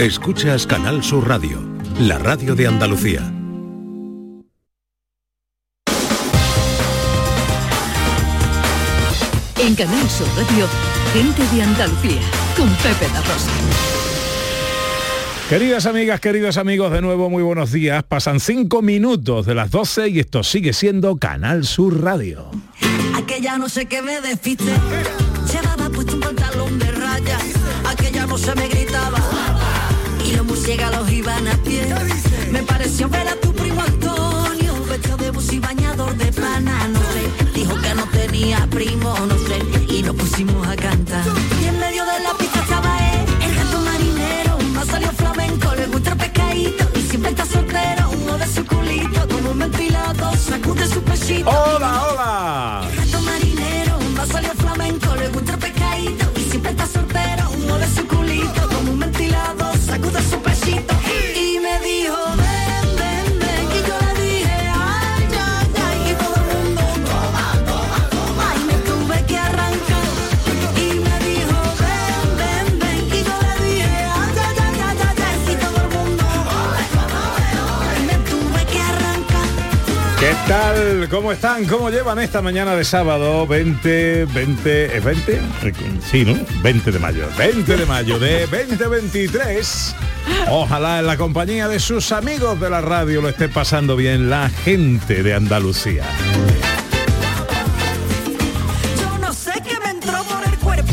Escuchas Canal Sur Radio, la radio de Andalucía. En Canal Sur Radio, gente de Andalucía, con Pepe La Rosa. Queridas amigas, queridos amigos, de nuevo muy buenos días. Pasan cinco minutos de las 12 y esto sigue siendo Canal Sur Radio. Aquella no sé qué me despiste. Llevaba puesto un pantalón de raya. Aquella no se me gritaba. Y los murciélagos iban a pie. Me pareció ver a tu primo Antonio. Vestido de bus y bañador de pana. No sé, dijo que no tenía primo. No sé, y nos pusimos a cantar. Y en medio de la pista estaba él, el gato marinero. Más salió flamenco, le gusta el pescadito. Y siempre está soltero, uno de su culito. Como un ventilado, sacude su pechito. ¡Hola, hola! ¿Qué tal? ¿Cómo están? ¿Cómo llevan esta mañana de sábado 20, 20, ¿es 20? Sí, ¿no? 20 de mayo, 20 de mayo de 2023. Ojalá en la compañía de sus amigos de la radio lo esté pasando bien la gente de Andalucía.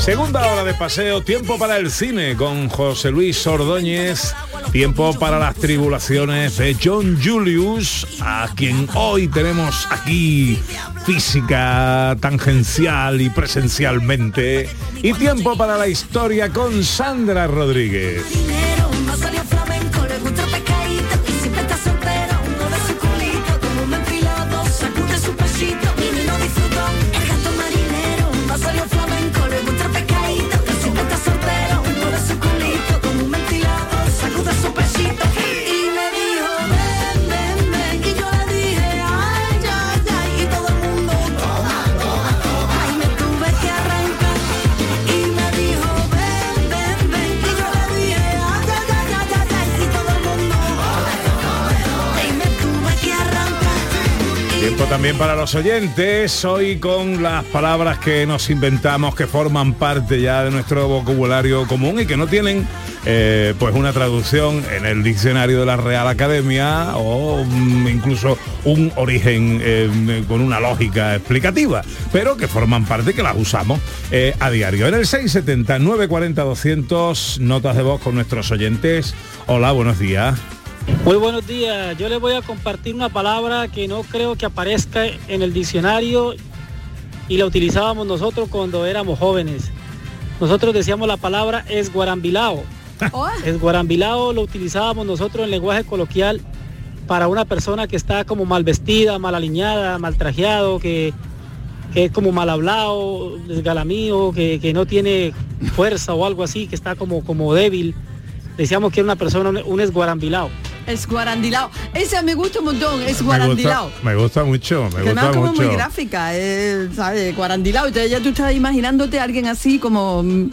Segunda hora de paseo, tiempo para el cine con José Luis Ordóñez, tiempo para las tribulaciones de John Julius, a quien hoy tenemos aquí física, tangencial y presencialmente, y tiempo para la historia con Sandra Rodríguez. También para los oyentes, hoy con las palabras que nos inventamos, que forman parte ya de nuestro vocabulario común y que no tienen eh, pues una traducción en el diccionario de la Real Academia o mm, incluso un origen eh, con una lógica explicativa, pero que forman parte, que las usamos eh, a diario. En el 670 940 200 notas de voz con nuestros oyentes. Hola, buenos días. Muy buenos días. Yo les voy a compartir una palabra que no creo que aparezca en el diccionario y la utilizábamos nosotros cuando éramos jóvenes. Nosotros decíamos la palabra esguarambilao. Esguarambilao lo utilizábamos nosotros en lenguaje coloquial para una persona que está como mal vestida, mal alineada, mal trajeado, que, que es como mal hablado, desgalamío, que, que no tiene fuerza o algo así, que está como, como débil. Decíamos que era una persona, un- un esguarambilao. Es guarandilao. Esa me gusta un montón, es Me gusta, guarandilao. me gusta mucho, me Que gusta además como mucho. muy gráfica, eh, ¿sabes? Guarandilao. Entonces ya tú estás imaginándote a alguien así como... mm,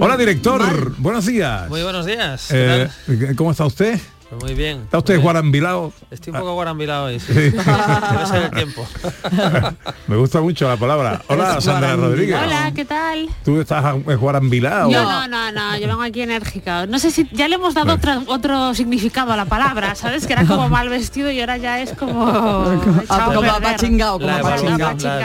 Hola director, mal. buenos días. Muy buenos días. ¿qué Eh? ¿Cómo está usted? Pues muy bien. ¿Está usted bien. guarambilado? Estoy un poco guarambilado hoy. Sí. Sí. Debe ser el tiempo. Me gusta mucho la palabra. Hola, Sandra. Rodríguez. Hola, ¿qué tal? ¿Tú estás guarambilado? Yo no, no, no, yo vengo aquí enérgica. No sé si ya le hemos dado otra- otro significado a la palabra, ¿sabes? Que era como mal vestido y ahora ya es como... Ah, como como La,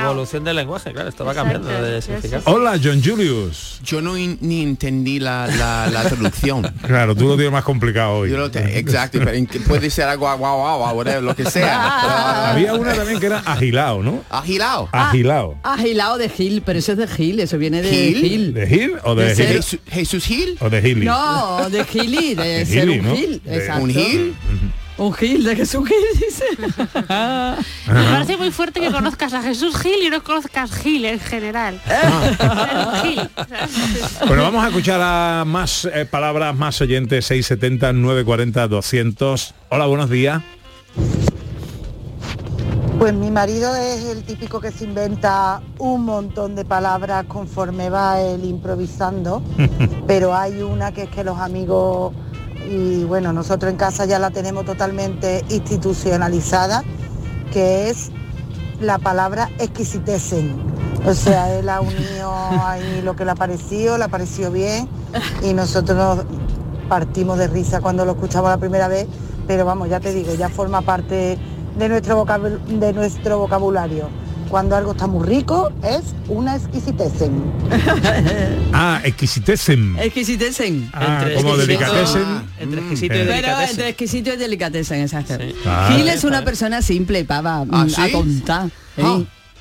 evolución del lenguaje, claro, esto va cambiando de significado. Hola, John Julius. Yo no in- ni entendí la, la, la traducción. Claro, tú lo tienes más complicado hoy. Yo lo te- exacto, pero puede ser algo guau guau guau, whatever, lo que sea. Había una también que era agilado, ¿no? Agilao. Agilado. Agilao de Gil, pero eso es de Gil, eso viene de ¿Gil? Gil. ¿De Gil o de, Gili? Jesús, Gil. O de Gili. No, de Gili, de, De ser Gili, un ¿no? Gil. De- exacto. ¿Un Gil? Un Gil, de Jesús Gil, dice. Me parece muy fuerte que conozcas a Jesús Gil y no conozcas Gil en general. Ah. Gil. Bueno, vamos a escuchar a más eh, palabras, más oyentes, 670, 940, 200. Hola, buenos días. Pues mi marido es el típico que se inventa un montón de palabras conforme va él improvisando, pero hay una que es que los amigos y bueno, nosotros en casa ya la tenemos totalmente institucionalizada, que es la palabra exquisitesen. O sea, él ha unido ahí lo que le ha parecido, le ha parecido bien y nosotros nos partimos de risa cuando lo escuchamos la primera vez, pero vamos, ya te digo, ya forma parte de nuestro, vocab- de nuestro vocabulario. Cuando algo está muy rico es una exquisitesen. Ah, exquisitesen. Exquisitesen. Ah, Entre como exquisito- delicatessen. entre Mm, exquisito y eh. Pero delicatessen. entre exquisito y delicatessen, exacto. Ah. Gil es una persona simple, pava, ¿Ah, mm, sí? a contar. ¿eh? Ah,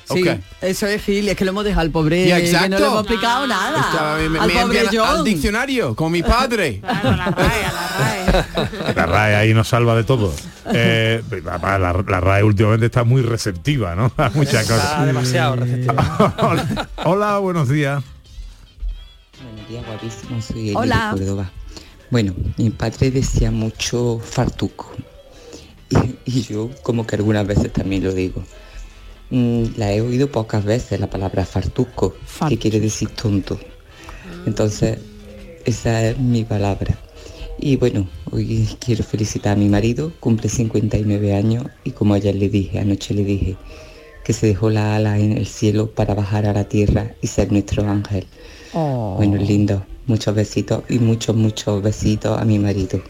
Sí, eso es Gil, es que lo hemos dejado al pobre, que no exacto. le hemos explicado nada. Estaba- me, al me pobre envían al John. diccionario con mi padre. Claro, la RAE, a la RAE. La RAE ahí nos salva de todo. Eh, la, la- la RAE últimamente está muy receptiva, ¿no? A muchas Está cosas. demasiado receptiva. Hola, hola, buenos días. Buenos días, guapísimo, soy Eli Hola. de Córdoba. Bueno, mi padre decía mucho fartuco y, y yo como que algunas veces también lo digo. Mm, la he oído pocas veces la palabra fartuco, Fart- que quiere decir tonto. Entonces, esa es mi palabra. Y bueno, hoy quiero felicitar a mi marido, cumple 59 años y como ayer le dije, anoche le dije, que se dejó la ala en el cielo para bajar a la tierra y ser nuestro ángel. Oh. Bueno, lindo. Muchos besitos y muchos, muchos besitos a mi marido.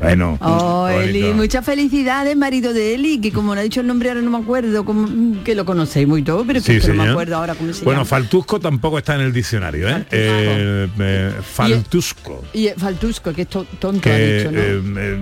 Bueno. Oh, bonito. Eli, muchas felicidades, marido de Eli, que como no ha dicho el nombre ahora no me acuerdo, como, mm, que lo conocéis muy todo, pero que, Sí, no me acuerdo ahora cómo se Bueno, llama. Faltusco tampoco está en el diccionario, ¿eh? Eh, eh, Faltusco. Y eh, Faltusco, que es to- tonto, Que, ha dicho, ¿no? eh, eh,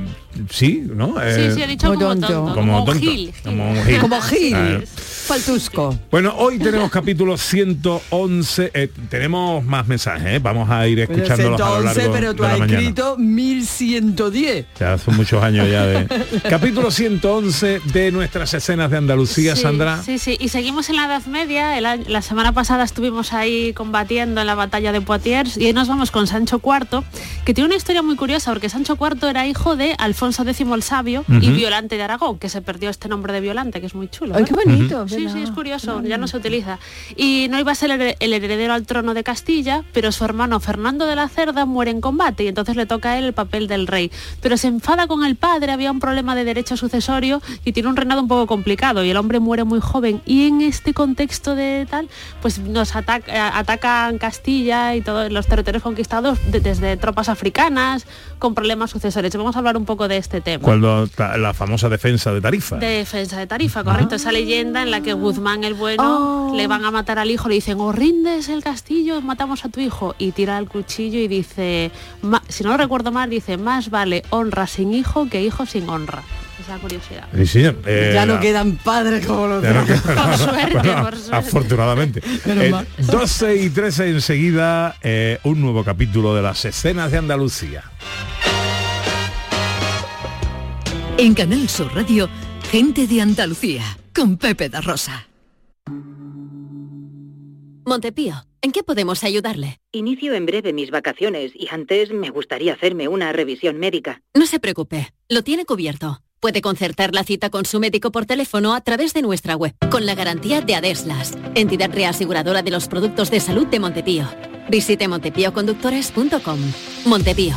sí, ¿no? Sí, Eh, sí, ha dicho como tonto. tonto, como como, tonto, Gil. como un Gil. Como Gil. Faltusco. Bueno, hoy tenemos capítulo 111. eh, tenemos más mensajes, ¿eh? Vamos a ir escuchándolos a lo 111, largo pero tú de la has mañana. escrito 1110. Ya son muchos años ya de... capítulo 111 de nuestras escenas de Andalucía, Sí, Sandra. Sí, sí, y seguimos en la Edad Media. El año- la semana pasada estuvimos ahí combatiendo en la batalla de Poitiers y hoy nos vamos con Sancho IV, que tiene una historia muy curiosa porque Sancho IV era hijo de Alfonso X el Sabio y. Violante de Aragón, que se perdió este nombre de Violante, que es muy chulo. Ay, qué bonito. Sí, ¿verdad? sí, es curioso, ya no se utiliza. Y no iba a ser el, el heredero al trono de Castilla, pero su hermano Fernando de la Cerda muere en combate y entonces le toca a él el papel del rey. Pero se enfada con el padre, había un problema de derecho sucesorio y tiene un reinado un poco complicado y el hombre muere muy joven. Y en este contexto de tal, pues nos ataca- atacan Castilla y todos los territorios conquistados de- desde tropas africanas con problemas sucesores. Vamos a hablar un poco de este tema. Cuando la famosa defensa de Tarifa. De defensa de Tarifa, correcto. Esa leyenda en la que Guzmán el bueno Oh. le van a matar al hijo, le dicen, o rindes el castillo, matamos a tu hijo. Y tira el cuchillo y dice, "Ma- si no lo recuerdo mal, dice, más vale honra sin hijo que hijo sin honra. Esa curiosidad. Sí, señor. Eh, ya no la- quedan padres como los no Por suerte, Bueno, por suerte. Afortunadamente. Eh, mal. 12 y 13 enseguida, eh, un nuevo capítulo de las escenas de Andalucía. En Canal Sur Radio, gente de Andalucía, con Pepe da Rosa. Montepío, ¿en qué podemos ayudarle? Inicio en breve mis vacaciones y antes me gustaría hacerme una revisión médica. No se preocupe, lo tiene cubierto. Puede concertar la cita con su médico por teléfono a través de nuestra web, con la garantía de Adeslas, entidad reaseguradora de los productos de salud de Montepío. Visite montepíoconductores.com. Montepío,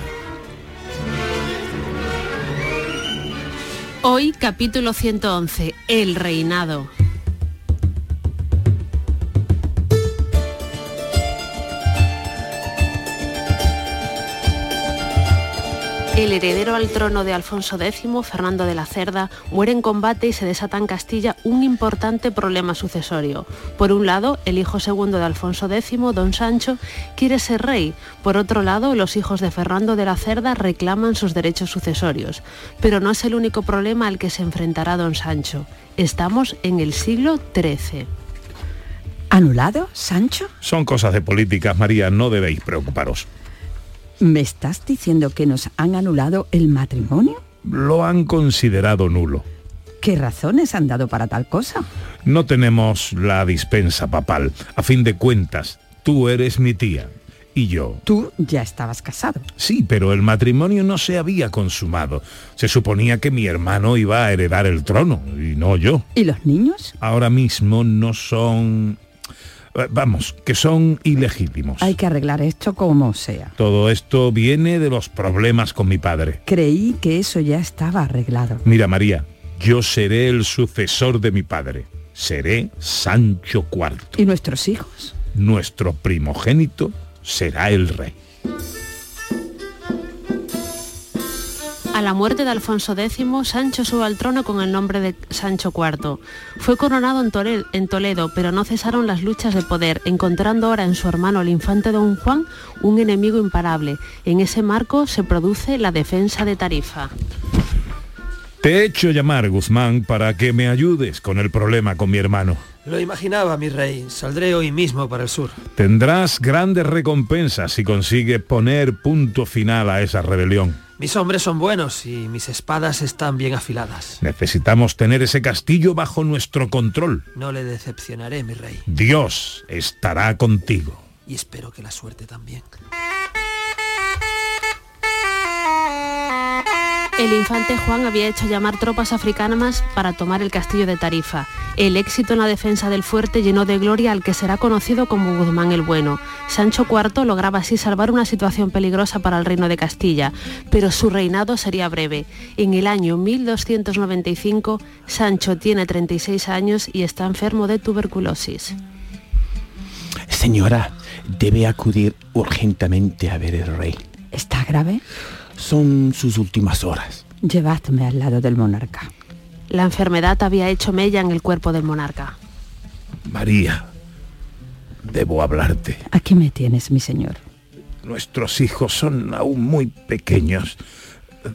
Hoy capítulo 111, El reinado. El heredero al trono de Alfonso X, Fernando de la Cerda, muere en combate y se desata en Castilla un importante problema sucesorio. Por un lado, el hijo segundo de Alfonso X, don Sancho, quiere ser rey. Por otro lado, los hijos de Fernando de la Cerda reclaman sus derechos sucesorios. Pero no es el único problema al que se enfrentará don Sancho. Estamos en el siglo XIII. ¿Anulado, Sancho? Son cosas de políticas, María, no debéis preocuparos. ¿Me estás diciendo que nos han anulado el matrimonio? Lo han considerado nulo. ¿Qué razones han dado para tal cosa? No tenemos la dispensa papal. A fin de cuentas, tú eres mi tía. Y yo. Tú ya estabas casado. Sí, pero el matrimonio no se había consumado. Se suponía que mi hermano iba a heredar el trono, y no yo. ¿Y los niños? Ahora mismo no son... eh, Vamos, que son ilegítimos. Hay que arreglar esto como sea. Todo esto viene de los problemas con mi padre. Creí que eso ya estaba arreglado. Mira, María, yo seré el sucesor de mi padre. Seré Sancho IV. ¿Y nuestros hijos? Nuestro primogénito será el rey. A la muerte de Alfonso X, Sancho sube al trono con el nombre de Sancho IV. Fue coronado en en Toledo, pero no cesaron las luchas de poder, encontrando ahora en su hermano el infante don Juan un enemigo imparable. En ese marco se produce la defensa de Tarifa. Te he hecho llamar, Guzmán, para que me ayudes con el problema con mi hermano. Lo imaginaba, mi rey. Saldré hoy mismo para el sur. Tendrás grandes recompensas si consigues poner punto final a esa rebelión. Mis hombres son buenos y mis espadas están bien afiladas. Necesitamos tener ese castillo bajo nuestro control. No le decepcionaré, mi rey. Dios estará contigo. Y espero que la suerte también. El infante Juan había hecho llamar tropas africanas para tomar el castillo de Tarifa. El éxito en la defensa del fuerte llenó de gloria al que será conocido como Guzmán el Bueno. Sancho IV lograba así salvar una situación peligrosa para el reino de Castilla, pero su reinado sería breve. En el año 1295, Sancho tiene 36 años y está enfermo de tuberculosis. Señora, debe acudir urgentemente a ver el rey. ¿Está grave? Son sus últimas horas. Llevadme al lado del monarca. La enfermedad había hecho mella en el cuerpo del monarca. María, debo hablarte. Aquí me tienes, mi señor. Nuestros hijos son aún muy pequeños.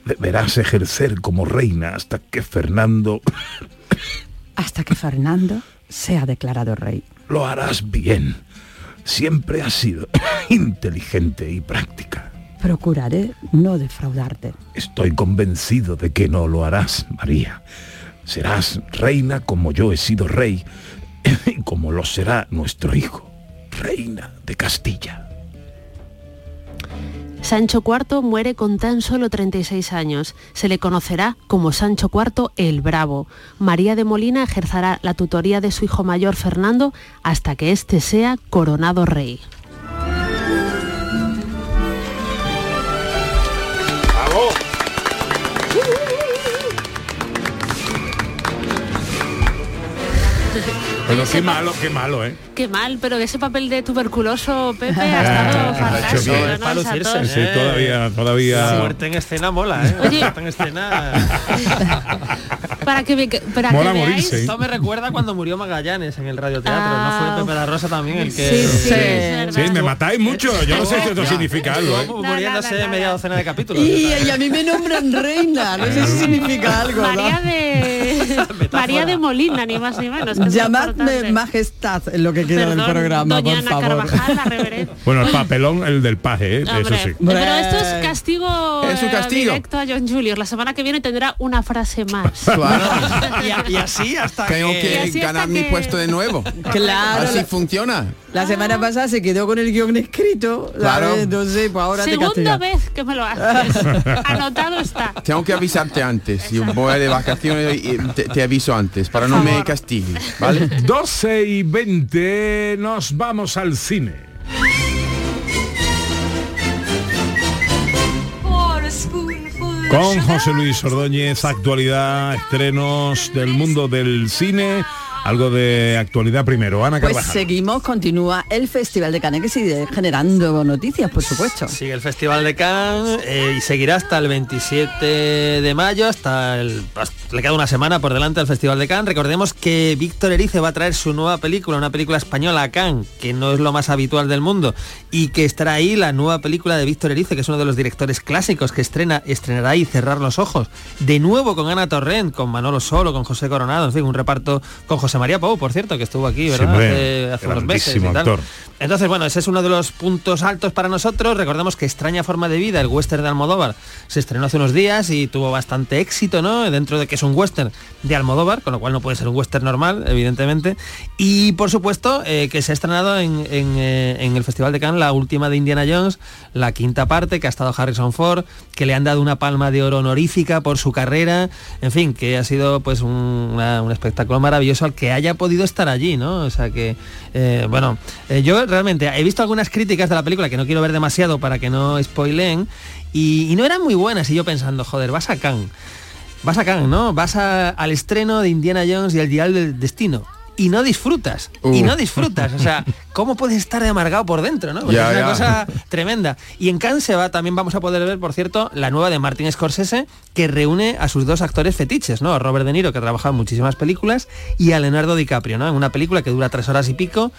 Deberás ejercer como reina hasta que Fernando Hasta que Fernando sea declarado rey. lo harás bien. Siempre has sido inteligente y práctica. Procuraré no defraudarte. Estoy convencido de que no lo harás, María. Serás reina como yo he sido rey y como lo será nuestro hijo, reina de Castilla. Sancho IV muere con tan solo 36 años. Se le conocerá como Sancho IV el Bravo. María de Molina ejercerá la tutoría de su hijo mayor Fernando hasta que éste sea coronado rey. Bueno, qué malo, qué malo, ¿eh? Qué mal, pero ese papel de tuberculoso Pepe ha estado fantástico. bien. ¿no? Esa tos. Sí, todavía, todavía. La muerte en escena mola, ¿eh? Oye. La muerte en escena... Para que, me- para que veáis, Esto me recuerda cuando murió Magallanes en el radioteatro. Ah. ¿No fue Pepe da Rosa también el que...? Sí, me matáis mucho. Yo no sé si esto significa algo, ¿eh? Muriéndose media docena de capítulos. Y, y a mí me nombran reina. No sé si significa algo. ¿no? María de María de Molina, ni más ni menos. Llamadme majestad en lo que queda del programa, doña por Ana favor. Carvajal, la. Bueno, el papelón, el del paje, ¿eh? eso Hombre, sí. Pero esto es castigo, Es un eh, castigo. directo a John Julius. La semana que viene tendrá una frase más. Claro. y, así hasta Tengo que... así ganar mi que- puesto de nuevo. Claro, Así la- funciona. La semana pasada se quedó con el guion escrito, ¿sabes? Claro. Entonces, pues ahora te Segunda vez que me lo haces. Anotado está. Tengo que avisarte antes. Yo voy de vacaciones y te, te aviso antes para no me castigues, ¿vale? 12 y 20 nos vamos al cine. Con José Luis Ordóñez, actualidad, estrenos del mundo del cine, algo de actualidad primero. Ana Pues Carvajal. seguimos, continúa el Festival de Cannes que sigue generando noticias, por supuesto. Sigue el Festival de Cannes eh, y seguirá hasta el 27 de mayo, hasta el... hasta- le queda una semana por delante al Festival de Cannes. Recordemos que Víctor Erice va a traer su nueva película, una película española a Cannes, que no es lo más habitual del mundo, y que estará ahí la nueva película de Víctor Erice, que es uno de los directores clásicos que estrena, estrenará y cerrar los ojos. De nuevo con Ana Torrent, con Manolo Solo, con José Coronado, en fin, un reparto con José María Pou, por cierto, que estuvo aquí, ¿verdad? Siempre hace, hace unos meses. y tal. Entonces, bueno, ese es uno de los puntos altos para nosotros. Recordemos que Extraña Forma de Vida, el western de Almodóvar, se estrenó hace unos días y tuvo bastante éxito, ¿no? Dentro de que es un western de Almodóvar, con lo cual no puede ser un western normal, evidentemente. Y, por supuesto, eh, que se ha estrenado en, en, eh, en el Festival de Cannes la última de Indiana Jones, la quinta parte, que ha estado Harrison Ford, que le han dado una palma de oro honorífica por su carrera, en fin, que ha sido pues un, espectáculo maravilloso al que haya podido estar allí, ¿no? O sea que, eh, bueno, yo realmente he visto algunas críticas de la película que no quiero ver demasiado para que no spoileen y, y no eran muy buenas y yo pensando, joder, vas a Cannes, vas a Cannes, ¿no? Vas a- al estreno de Indiana Jones y el Dial del Destino. Y no disfrutas, y Uh. no disfrutas, o sea, ¿cómo puedes estar de amargado por dentro, no? Porque es una ya. cosa tremenda. Y en Cannes se va, también vamos a poder ver, por cierto, la nueva de Martin Scorsese, que reúne a sus dos actores fetiches, ¿no? A Robert De Niro, que ha trabajado en muchísimas películas, y a Leonardo DiCaprio, ¿no? En una película que dura tres horas y pico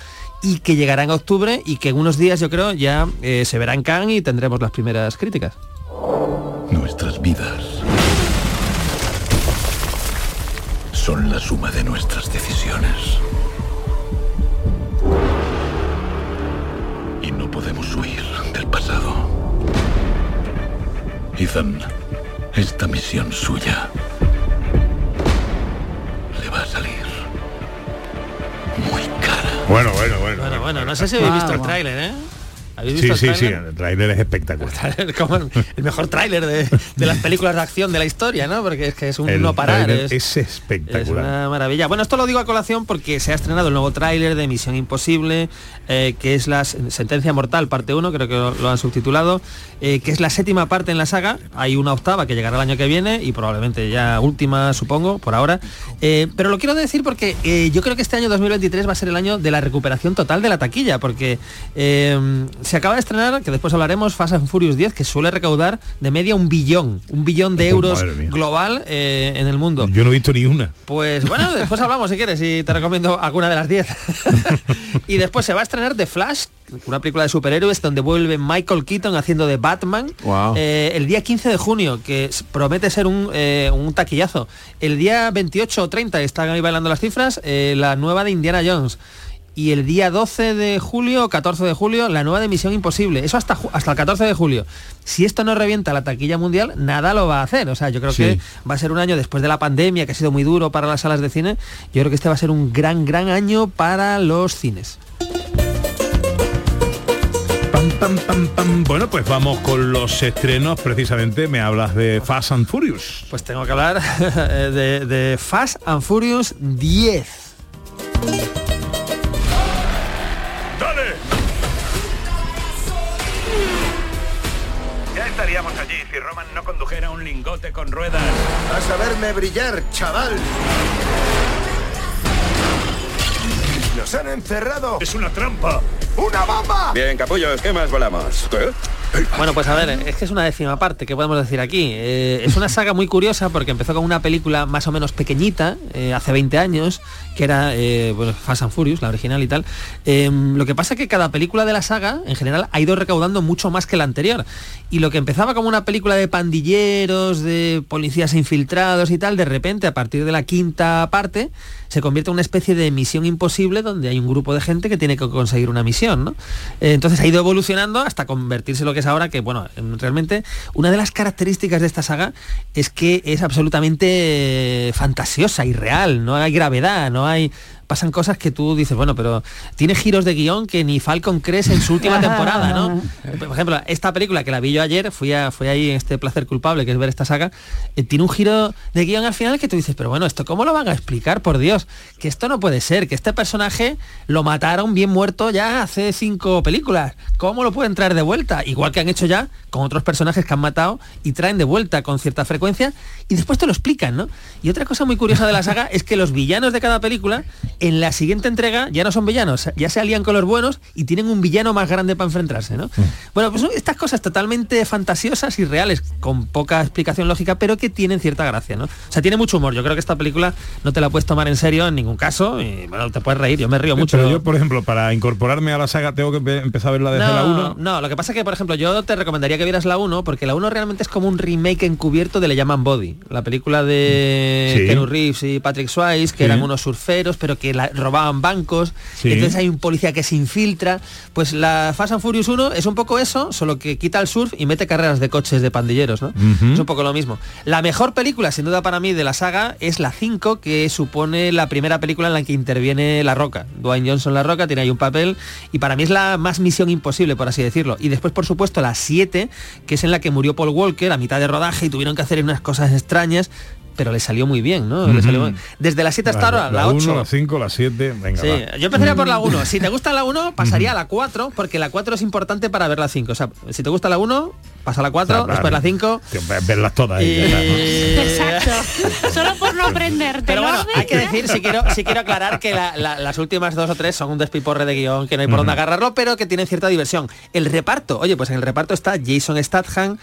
y que llegará en octubre y que en unos días, yo creo, ya eh, se verá en Cannes y tendremos las primeras críticas. Nuestras vidas son la suma de nuestras decisiones. Y no podemos huir del pasado. Ethan, esta misión suya le va a salir muy cara. Bueno, bueno, bueno. Bueno, bueno, no sé si habéis visto el tráiler, ¿eh? ¿Habéis Sí, visto sí, el sí, tráiler? el tráiler es espectacular. Como el, mejor tráiler de, de las películas de acción de la historia, ¿no? Porque es que es un El no parar. Es, es espectacular. es una maravilla. Bueno, esto lo digo a colación porque se ha estrenado el nuevo tráiler de Misión Imposible, eh, que es la Sentencia Mortal, parte 1, creo que lo, lo han subtitulado, eh, que es la séptima parte en la saga. Hay una octava que llegará el año que viene y probablemente ya última, supongo, por ahora. Eh, pero lo quiero decir porque yo creo que este año 2023 va a ser el año de la recuperación total de la taquilla, porque se acaba de estrenar, que después hablaremos, Fast and Furious 10, que suele recaudar de media un billón, un billón de Oh, euros global eh, en el mundo. Yo no he visto ni una. Pues bueno, después hablamos si quieres y te recomiendo alguna de las 10. y después se va a estrenar The Flash, una película de superhéroes donde vuelve Michael Keaton haciendo de Batman Wow. eh, el día 15 de junio, que promete ser un, eh, un taquillazo. El día 28 o 30, están ahí bailando las cifras, la nueva de Indiana Jones. Y el día 12 de julio o 14 de julio, la nueva de Misión Imposible. Eso hasta, hasta el 14 de julio. Si esto no revienta la taquilla mundial, nada lo va a hacer. O sea, yo creo Sí. que va a ser un año después de la pandemia, que ha sido muy duro para las salas de cine. Yo creo que este va a ser un gran, gran año para los cines. Pam, pam, pam, pam. Bueno, pues vamos con los estrenos. Precisamente me hablas de Fast and Furious. Pues tengo que hablar de, de Fast and Furious 10. Condujera un lingote con ruedas. Vas a verme brillar, chaval. Nos han encerrado. Es una trampa. ¡Una bomba! Bien, capullos, ¿qué más volamos? Bueno, pues a ver, es que es una décima parte, ¿qué podemos decir aquí? Eh, es una saga muy curiosa porque empezó con una película más o menos pequeñita, eh, hace 20 años, que era eh, Fast and Furious, la original y tal. Eh, lo que pasa es que cada película de la saga, en general, ha ido recaudando mucho más que la anterior. Y lo que empezaba como una película de pandilleros, de policías infiltrados y tal, de repente, a partir de la quinta parte, se convierte en una especie de misión imposible donde hay un grupo de gente que tiene que conseguir una misión, ¿no? Entonces ha ido evolucionando hasta convertirse lo que que es ahora, que bueno, realmente una de las características de esta saga es que es absolutamente fantasiosa y real, no hay gravedad, no hay pasan cosas que tú dices, bueno, pero tiene giros de guion que ni Falcon crees en su última temporada, ¿no? Por ejemplo, esta película que la vi yo ayer, fui, a, fui ahí en este placer culpable, que es ver esta saga, eh, tiene un giro de guion al final que tú dices, pero bueno, ¿esto cómo lo van a explicar? Por Dios, que esto no puede ser, que este personaje lo mataron bien muerto ya hace cinco películas. ¿Cómo lo pueden traer de vuelta? Igual que han hecho ya con otros personajes que han matado y traen de vuelta con cierta frecuencia y después te lo explican, ¿no? Y otra cosa muy curiosa de la saga es que los villanos de cada película en la siguiente entrega ya no son villanos, ya se alían con los buenos y tienen un villano más grande para enfrentarse, ¿no? Bueno, pues son estas cosas totalmente fantasiosas y reales, con poca explicación lógica, pero que tienen cierta gracia, ¿no? O sea, tiene mucho humor. Yo creo que esta película no te la puedes tomar en serio en ningún caso y bueno, te puedes reír, yo me río mucho. Pero yo, por ejemplo, para incorporarme a la saga tengo que empe- empezar a verla desde la 1. No, lo que pasa es que, por ejemplo, yo te recomendaría que vieras la 1, porque la 1 realmente es como un remake encubierto de Le llaman Body, la película de Sí. Keanu Reeves y Patrick Swayze, que Sí. eran unos surferos, pero que la- robaban bancos, Sí. entonces hay un policía que se infiltra. Pues la Fast and Furious 1 es un poco eso, solo que quita el surf y mete carreras de coches de pandilleros, ¿no? Es un poco lo mismo. La mejor película, sin duda para mí, de la saga es la 5, que supone la primera película en la que interviene La Roca. Dwayne Johnson La Roca tiene ahí un papel y para mí es la más misión imposible, por así decirlo. Y después, por supuesto, la 7, que es en la que murió Paul Walker a mitad de rodaje y tuvieron que hacer unas cosas extrañas, pero le salió muy bien, ¿no? Le salió muy- Desde la 7 hasta ahora, la 8. 1, la 5, la 7, venga, Sí, va. yo empezaría por la 1. Si te gusta la 1, pasaría a la 4, porque la 4 es importante para ver la 5. O sea, si te gusta la 1, pasa a la 4, Claro. después la 5. Que ve- Verlas todas. Y- está, ¿no? Exacto. Solo por no aprenderte. Pero bueno, hay que decir, si quiero, si quiero aclarar que la- la- las últimas dos o tres son un despiporre de guion, que no hay por dónde agarrarlo, pero que tienen cierta diversión. El reparto, oye, pues en el reparto está Jason Statham,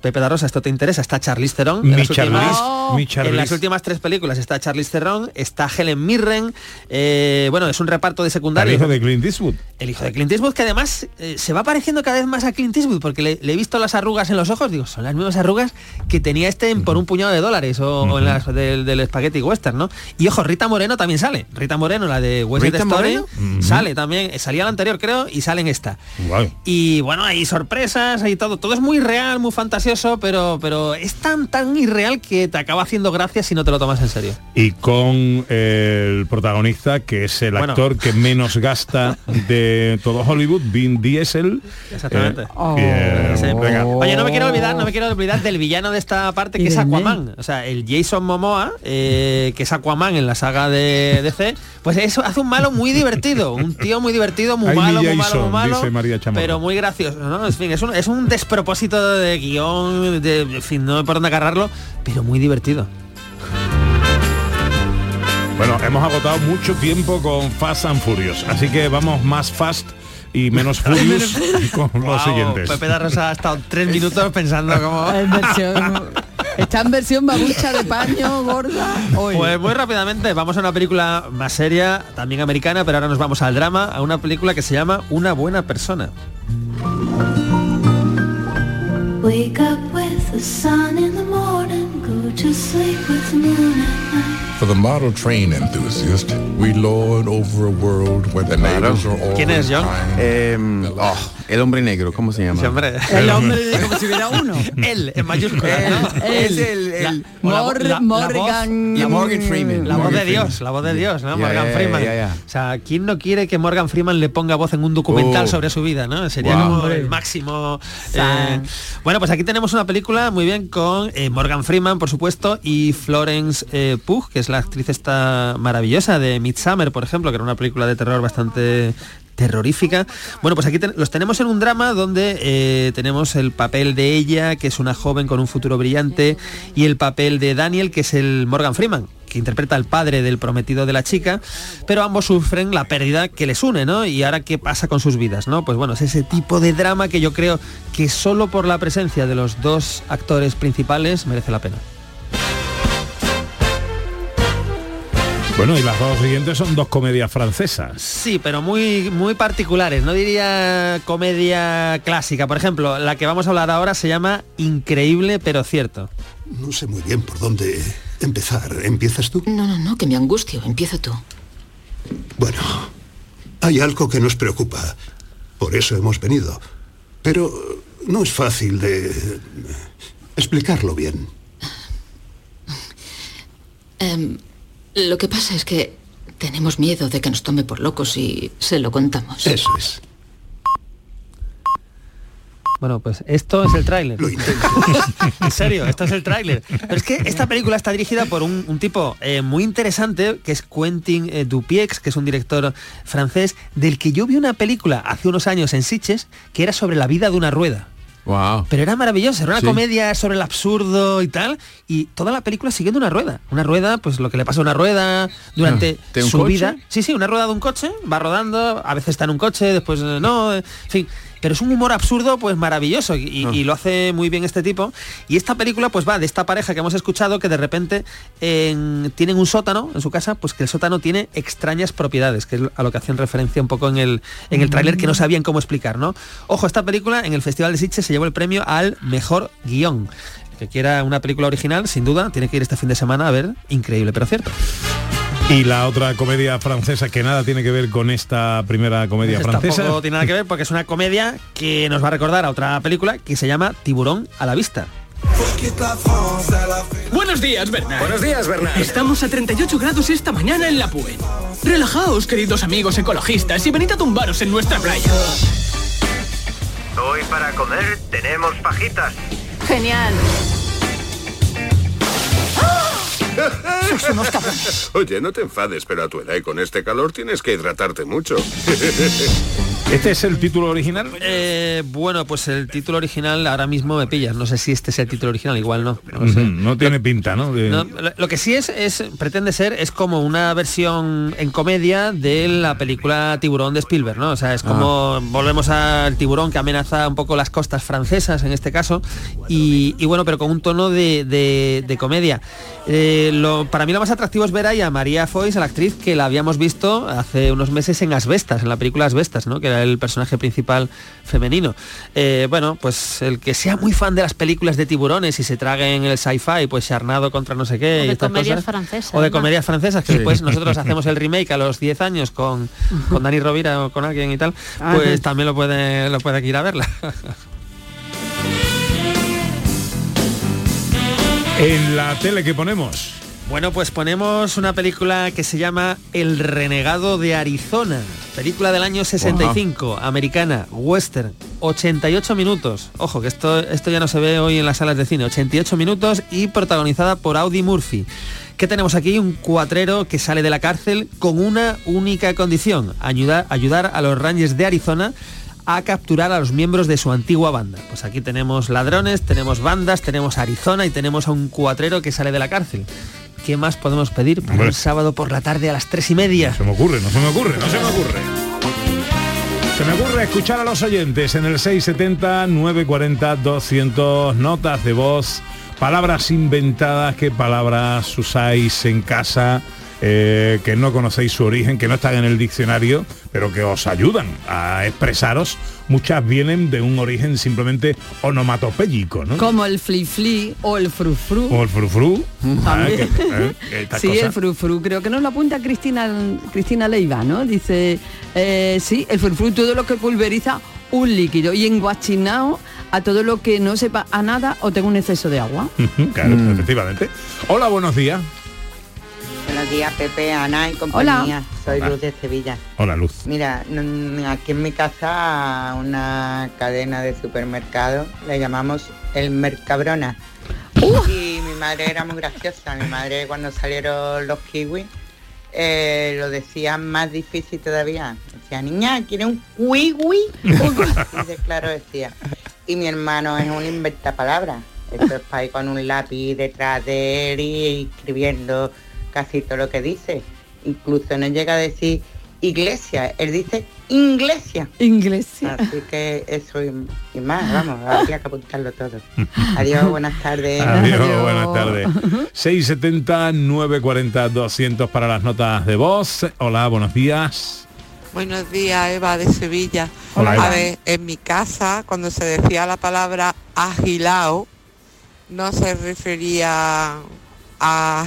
Pepe da Rosa, esto te interesa, está Charlize Theron. en Mi las últimas- mi en las últimas tres películas está Charlize Theron, está Helen Mirren, eh, bueno, es un reparto de El secundario. hijo de Clint Eastwood. El hijo de Clint Eastwood, que además eh, se va pareciendo cada vez más a Clint Eastwood, porque le, le he visto las arrugas en los ojos, digo, son las mismas arrugas que tenía este en por un puñado de dólares o, o en las del, del Spaghetti Western, ¿no? Y ojo, Rita Moreno también sale. Rita Moreno, la de West Side ¿Rita Story, sale también. eh, Salía la anterior, creo, y sale en esta. Y bueno, hay sorpresas, hay todo. Todo es muy real, muy fantasioso, pero, pero es tan, tan irreal que te acaba haciendo gracia si no te lo tomas en serio. Y con el protagonista, que es el Bueno. actor que menos gasta de todo Hollywood, Vin Diesel. Exactamente. Eh, que, venga. Oye, no me quiero olvidar, no me quiero olvidar del villano de esta parte que es. Aquaman. O sea, el Jason Momoa, eh, que es Aquaman en la saga de DC, pues eso hace un malo muy divertido. Un tío muy divertido, muy Ay, malo, muy malo, muy malo. dice María Chamorro. Pero muy gracioso, ¿no? En fin, es un, es un despropósito de guion, de, en fin, no hay por dónde agarrarlo, pero muy divertido. Bueno, hemos agotado mucho tiempo con Fast and Furious, así que vamos más fast y menos furious con los siguientes. Pepe da Rosa ha estado tres minutos pensando cómo... En versión- está en versión babucha de paño, gorda. Hoy. Pues muy rápidamente vamos a una película más seria, también americana, pero ahora nos vamos al drama, a una película que se llama Una buena persona. Wake up with the sun in the morning, go to sleep with the moon at night. For the model train enthusiast, we lord over a world where the neighbors are all ¿Quién es, John? Eh, oh, el hombre negro, ¿cómo se llama? El hombre de como si hubiera uno. Él, en mayúsculas, ¿no? Es el, el- La- o la- Mor- la- la Morgan. la Morgan Freeman. La voz Morgan de Dios, Freeman. la voz de Dios, ¿no? Morgan Freeman. O sea, ¿quién no quiere que Morgan Freeman le ponga voz en un documental Oh. sobre su vida, ¿no? Sería Wow. como el máximo. Eh, bueno, pues aquí tenemos una película muy bien con eh, Morgan Freeman, por supuesto, y Florence eh, Pugh, que es la actriz esta maravillosa de Midsummer, por ejemplo, que era una película de terror bastante terrorífica. Bueno, pues aquí los tenemos en un drama donde eh, tenemos el papel de ella, que es una joven con un futuro brillante, y el papel de Daniel, que es el Morgan Freeman que interpreta al padre del prometido de la chica, pero ambos sufren la pérdida que les une, ¿no? Y ahora qué pasa con sus vidas, ¿no? Pues bueno, es ese tipo de drama que yo creo que solo por la presencia de los dos actores principales merece la pena. Bueno, y las dos siguientes son dos comedias francesas. Sí, pero muy, muy particulares. No diría comedia clásica. Por ejemplo, la que vamos a hablar ahora se llama Increíble pero cierto. No sé muy bien por dónde empezar. ¿Empiezas tú? No, no, no, que me angustio. Empieza tú. Bueno, hay algo que nos preocupa. Por eso hemos venido. Pero no es fácil de explicarlo bien. Em, lo que pasa es que tenemos miedo de que nos tome por locos y se lo contamos. Eso es. Bueno, pues esto es el tráiler. en serio, esto es el tráiler. Pero es que esta película está dirigida por un, un tipo eh, muy interesante, que es Quentin eh, Dupieux, que es un director francés, del que yo vi una película hace unos años en Sitges, que era sobre la vida de una rueda. Wow. Pero era maravillosa, era una Sí. comedia sobre el absurdo y tal, y toda la película siguiendo una rueda. Una rueda, pues lo que le pasa a una rueda durante Ah, ¿de un su coche? vida. Sí, sí, una rueda de un coche, va rodando, a veces está en un coche, después eh, no, en fin. Pero es un humor absurdo, pues maravilloso, y, Ah. y lo hace muy bien este tipo. Y esta película, pues va de esta pareja que hemos escuchado, que de repente en- tienen un sótano en su casa, pues que el sótano tiene extrañas propiedades, que es a lo que hacían referencia un poco en el, en el tráiler, que no sabían cómo explicar, ¿no? Ojo, esta película en el Festival de Sitges se llevó el premio al mejor guion. Que quiera una película original, sin duda, tiene que ir este fin de semana a ver, increíble, pero cierto. Y la otra comedia francesa que nada tiene que ver con esta primera comedia Pues francesa. Tampoco tiene nada que ver porque es una comedia que nos va a recordar a otra película que se llama Tiburón a la vista. Buenos días, Bernard. Buenos días, Bernard. Estamos a 38 grados esta mañana en la PUE. Relajaos, queridos amigos ecologistas, y venid a tumbaros en nuestra playa. Hoy para comer tenemos pajitas. Genial. Sos unos cabrones. Oye, no te enfades, pero a tu edad y con este calor tienes que hidratarte mucho. ¿Este es el título original? Eh, bueno, pues el título original ahora mismo me pillas. No sé si este es el título original, igual no. No, tiene pinta, ¿no? De- No, lo, lo que sí es, es, pretende ser, es como una versión en comedia de la película Tiburón de Spielberg, ¿no? O sea, es como volvemos al tiburón que amenaza un poco las costas francesas en este caso, y, y bueno, pero con un tono de, de- de comedia. Eh, lo, para mí lo más atractivo es ver ahí a María Foix, a la actriz que la habíamos visto hace unos meses en Asbestas, en la película Asbestas, ¿no? Que era el personaje principal femenino. Eh, bueno, pues el que sea muy fan de las películas de tiburones y se trague en el sci-fi, pues Charnado contra no sé qué. O y de estas comedias cosas. francesas, O de ¿no? comedias francesas, que Sí. después nosotros hacemos el remake a los 10 años con, con Dani Rovira o con alguien y tal, Ajá. pues también lo puede, lo puede ir a verla. En la tele que ponemos. Bueno, pues ponemos una película que se llama El renegado de Arizona, película del año 65, americana, western, 88 minutos. Ojo, que esto, esto ya no se ve hoy en las salas de cine, 88 minutos y protagonizada por Audi Murphy. ¿Qué tenemos aquí? Un cuatrero que sale de la cárcel con una única condición, ayudar, ayudar a los Rangers de Arizona a capturar a los miembros de su antigua banda. Pues aquí tenemos ladrones, tenemos bandas, tenemos Arizona y tenemos a un cuatrero que sale de la cárcel. ¿Qué más podemos pedir para un sábado por la tarde a las tres y media? Se me ocurre, no se me ocurre, no se me ocurre. Se me ocurre escuchar a los oyentes en el 670 940 200 notas de voz, palabras inventadas, qué palabras usáis en casa, eh, que no conocéis su origen, que no están en el diccionario, pero que os ayudan a expresaros. Muchas vienen de un origen simplemente onomatopéyico, ¿no? Como el fli fli o el fru fru. O el frufru. ah, que- eh, que estas Sí, cosas. el frufru, creo que nos lo apunta Cristina Cristina Leiva, ¿no? Dice, eh, sí, el frufru, todo lo que pulveriza un líquido y en guachinao a todo lo que no sepa a nada o tenga un exceso de agua. Claro, efectivamente. Hola, buenos días. Buenos días, Pepe, Ana y compañía. Hola. Soy Hola. Luz de Sevilla. Hola, Luz. Mira, aquí en mi casa, una cadena de supermercados, le llamamos el Mercabrona. Y mi madre era muy graciosa. Mi madre cuando salieron los kiwis, eh, lo decía más difícil todavía. Decía, niña, ¿quiere un kiwi? y claro decía. Y mi hermano es un inventapalabras. Esto es para ir con un lápiz detrás de él y escribiendo casi todo lo que dice. Incluso no llega a decir iglesia, él dice iglesia. Iglesia. Así que eso y, y más, vamos, habría que apuntarlo todo. Adiós, buenas tardes. Adiós, buenas tardes. 670 940 200 para las notas de voz. Hola, buenos días. Buenos días, Eva de Sevilla. Hola, Eva. A ver, en mi casa, cuando se decía la palabra agilao, no se refería a.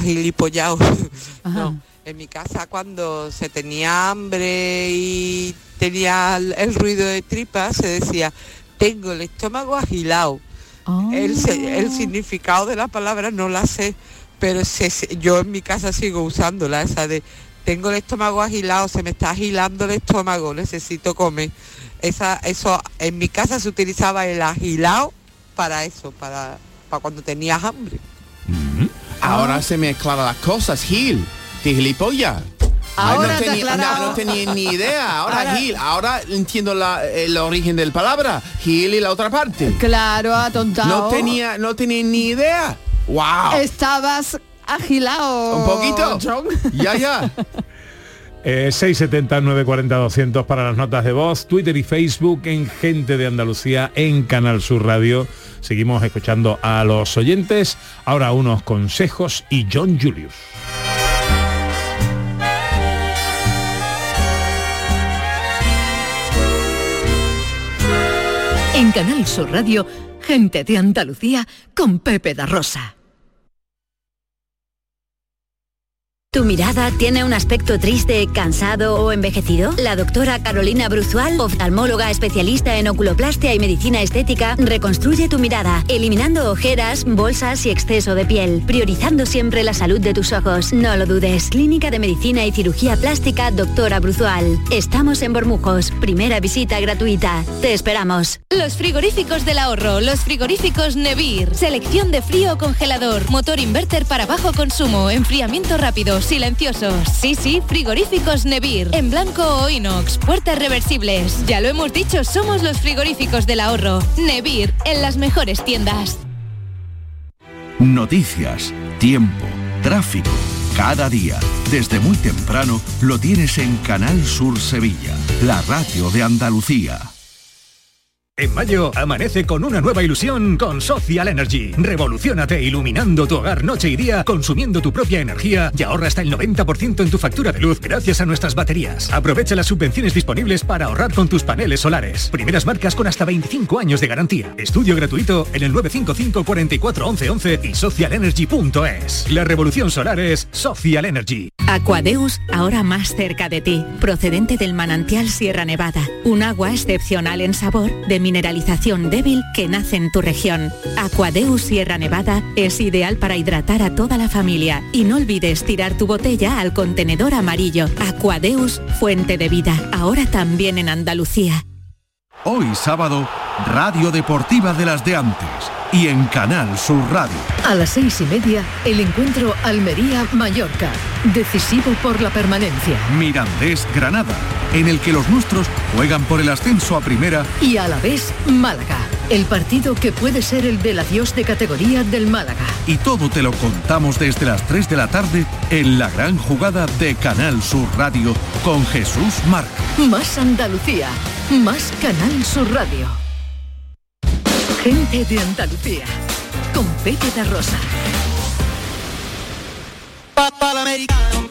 No, en mi casa cuando se tenía hambre y tenía el, el ruido de tripas, se decía, tengo el estómago agilado. El, se- el significado de la palabra no la sé, pero se- yo en mi casa sigo usándola, esa de tengo el estómago agilado, se me está agilando el estómago, necesito comer. Esa, eso en mi casa se utilizaba el agilado para eso, para, para cuando tenías hambre. Ahora se me aclaran las cosas, Gil. De gilipollas. Ahora no, te tenía, no, no tenía ni idea. Ahora, Ahora- Gil, ahora entiendo la- el origen del palabra. Gil y la otra parte. Claro, atontado. No tenía, no tenía ni idea. Wow. Estabas agilado. Un poquito. John. Ya, ya. Eh, 670 940 200 para las notas de voz, Twitter y Facebook en Gente de Andalucía en Canal Sur Radio. Seguimos escuchando a los oyentes. Ahora unos consejos y John Julius. En Canal Sur Radio, Gente de Andalucía con Pepe da Rosa. ¿Tu mirada tiene un aspecto triste, cansado o envejecido? La doctora Carolina Bruzual, oftalmóloga especialista en oculoplastia y medicina estética, reconstruye tu mirada, eliminando ojeras, bolsas y exceso de piel, priorizando siempre la salud de tus ojos. No lo dudes. Clínica de Medicina y Cirugía Plástica Doctora Bruzual. Estamos en Bormujos. Primera visita gratuita. Te esperamos. Los frigoríficos del ahorro, los frigoríficos Nevir. Selección de frío congelador, motor inverter para bajo consumo, enfriamiento rápido, silenciosos. Sí, sí, frigoríficos Nevir. En blanco o inox, puertas reversibles. Ya lo hemos dicho, somos los frigoríficos del ahorro. Nevir, en las mejores tiendas. Noticias, tiempo, tráfico. Cada día, desde muy temprano, lo tienes en Canal Sur Sevilla, la radio de Andalucía. En mayo, amanece con una nueva ilusión con Social Energy. Revolucionate iluminando tu hogar noche y día, consumiendo tu propia energía y ahorra hasta el 90% en tu factura de luz gracias a nuestras baterías. Aprovecha las subvenciones disponibles para ahorrar con tus paneles solares. Primeras marcas con hasta 25 años de garantía. Estudio gratuito en el 955 44 11 11 y socialenergy.es. La revolución solar es Social Energy. Aquadeus, ahora más cerca de ti, procedente del manantial Sierra Nevada, un agua excepcional en sabor, de mineralización débil que nace en tu región. Aquadeus Sierra Nevada es ideal para hidratar a toda la familia y no olvides tirar tu botella al contenedor amarillo. Aquadeus, fuente de vida, ahora también en Andalucía. Hoy sábado, Radio Deportiva de las de antes y en Canal Sur Radio. A las seis y media, el encuentro Almería-Mallorca, decisivo por la permanencia. Mirandés Granada, en el que los nuestros juegan por el ascenso a primera Y a la vez, Málaga, el partido que puede ser el del adiós de categoría del Málaga. y todo te lo contamos desde las 3 de la tarde en la gran jugada de Canal Sur Radio con Jesús Márquez. Más Andalucía, más Canal Sur Radio. Gente de Andalucía, con Pepe da Rosa. Papá americano.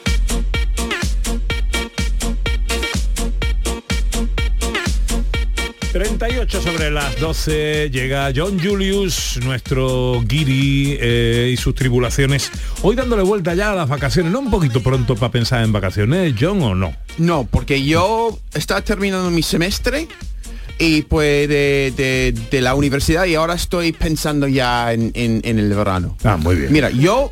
38 sobre las 12 llega John Julius, nuestro guiri eh, y sus tribulaciones. Hoy dándole vuelta ya a las vacaciones, ¿no un poquito pronto para pensar en vacaciones, John, o no? No, porque yo estaba terminando mi semestre y pues de, de- de la universidad y ahora estoy pensando ya en, en- en el verano. Ah, muy bien. Mira, yo,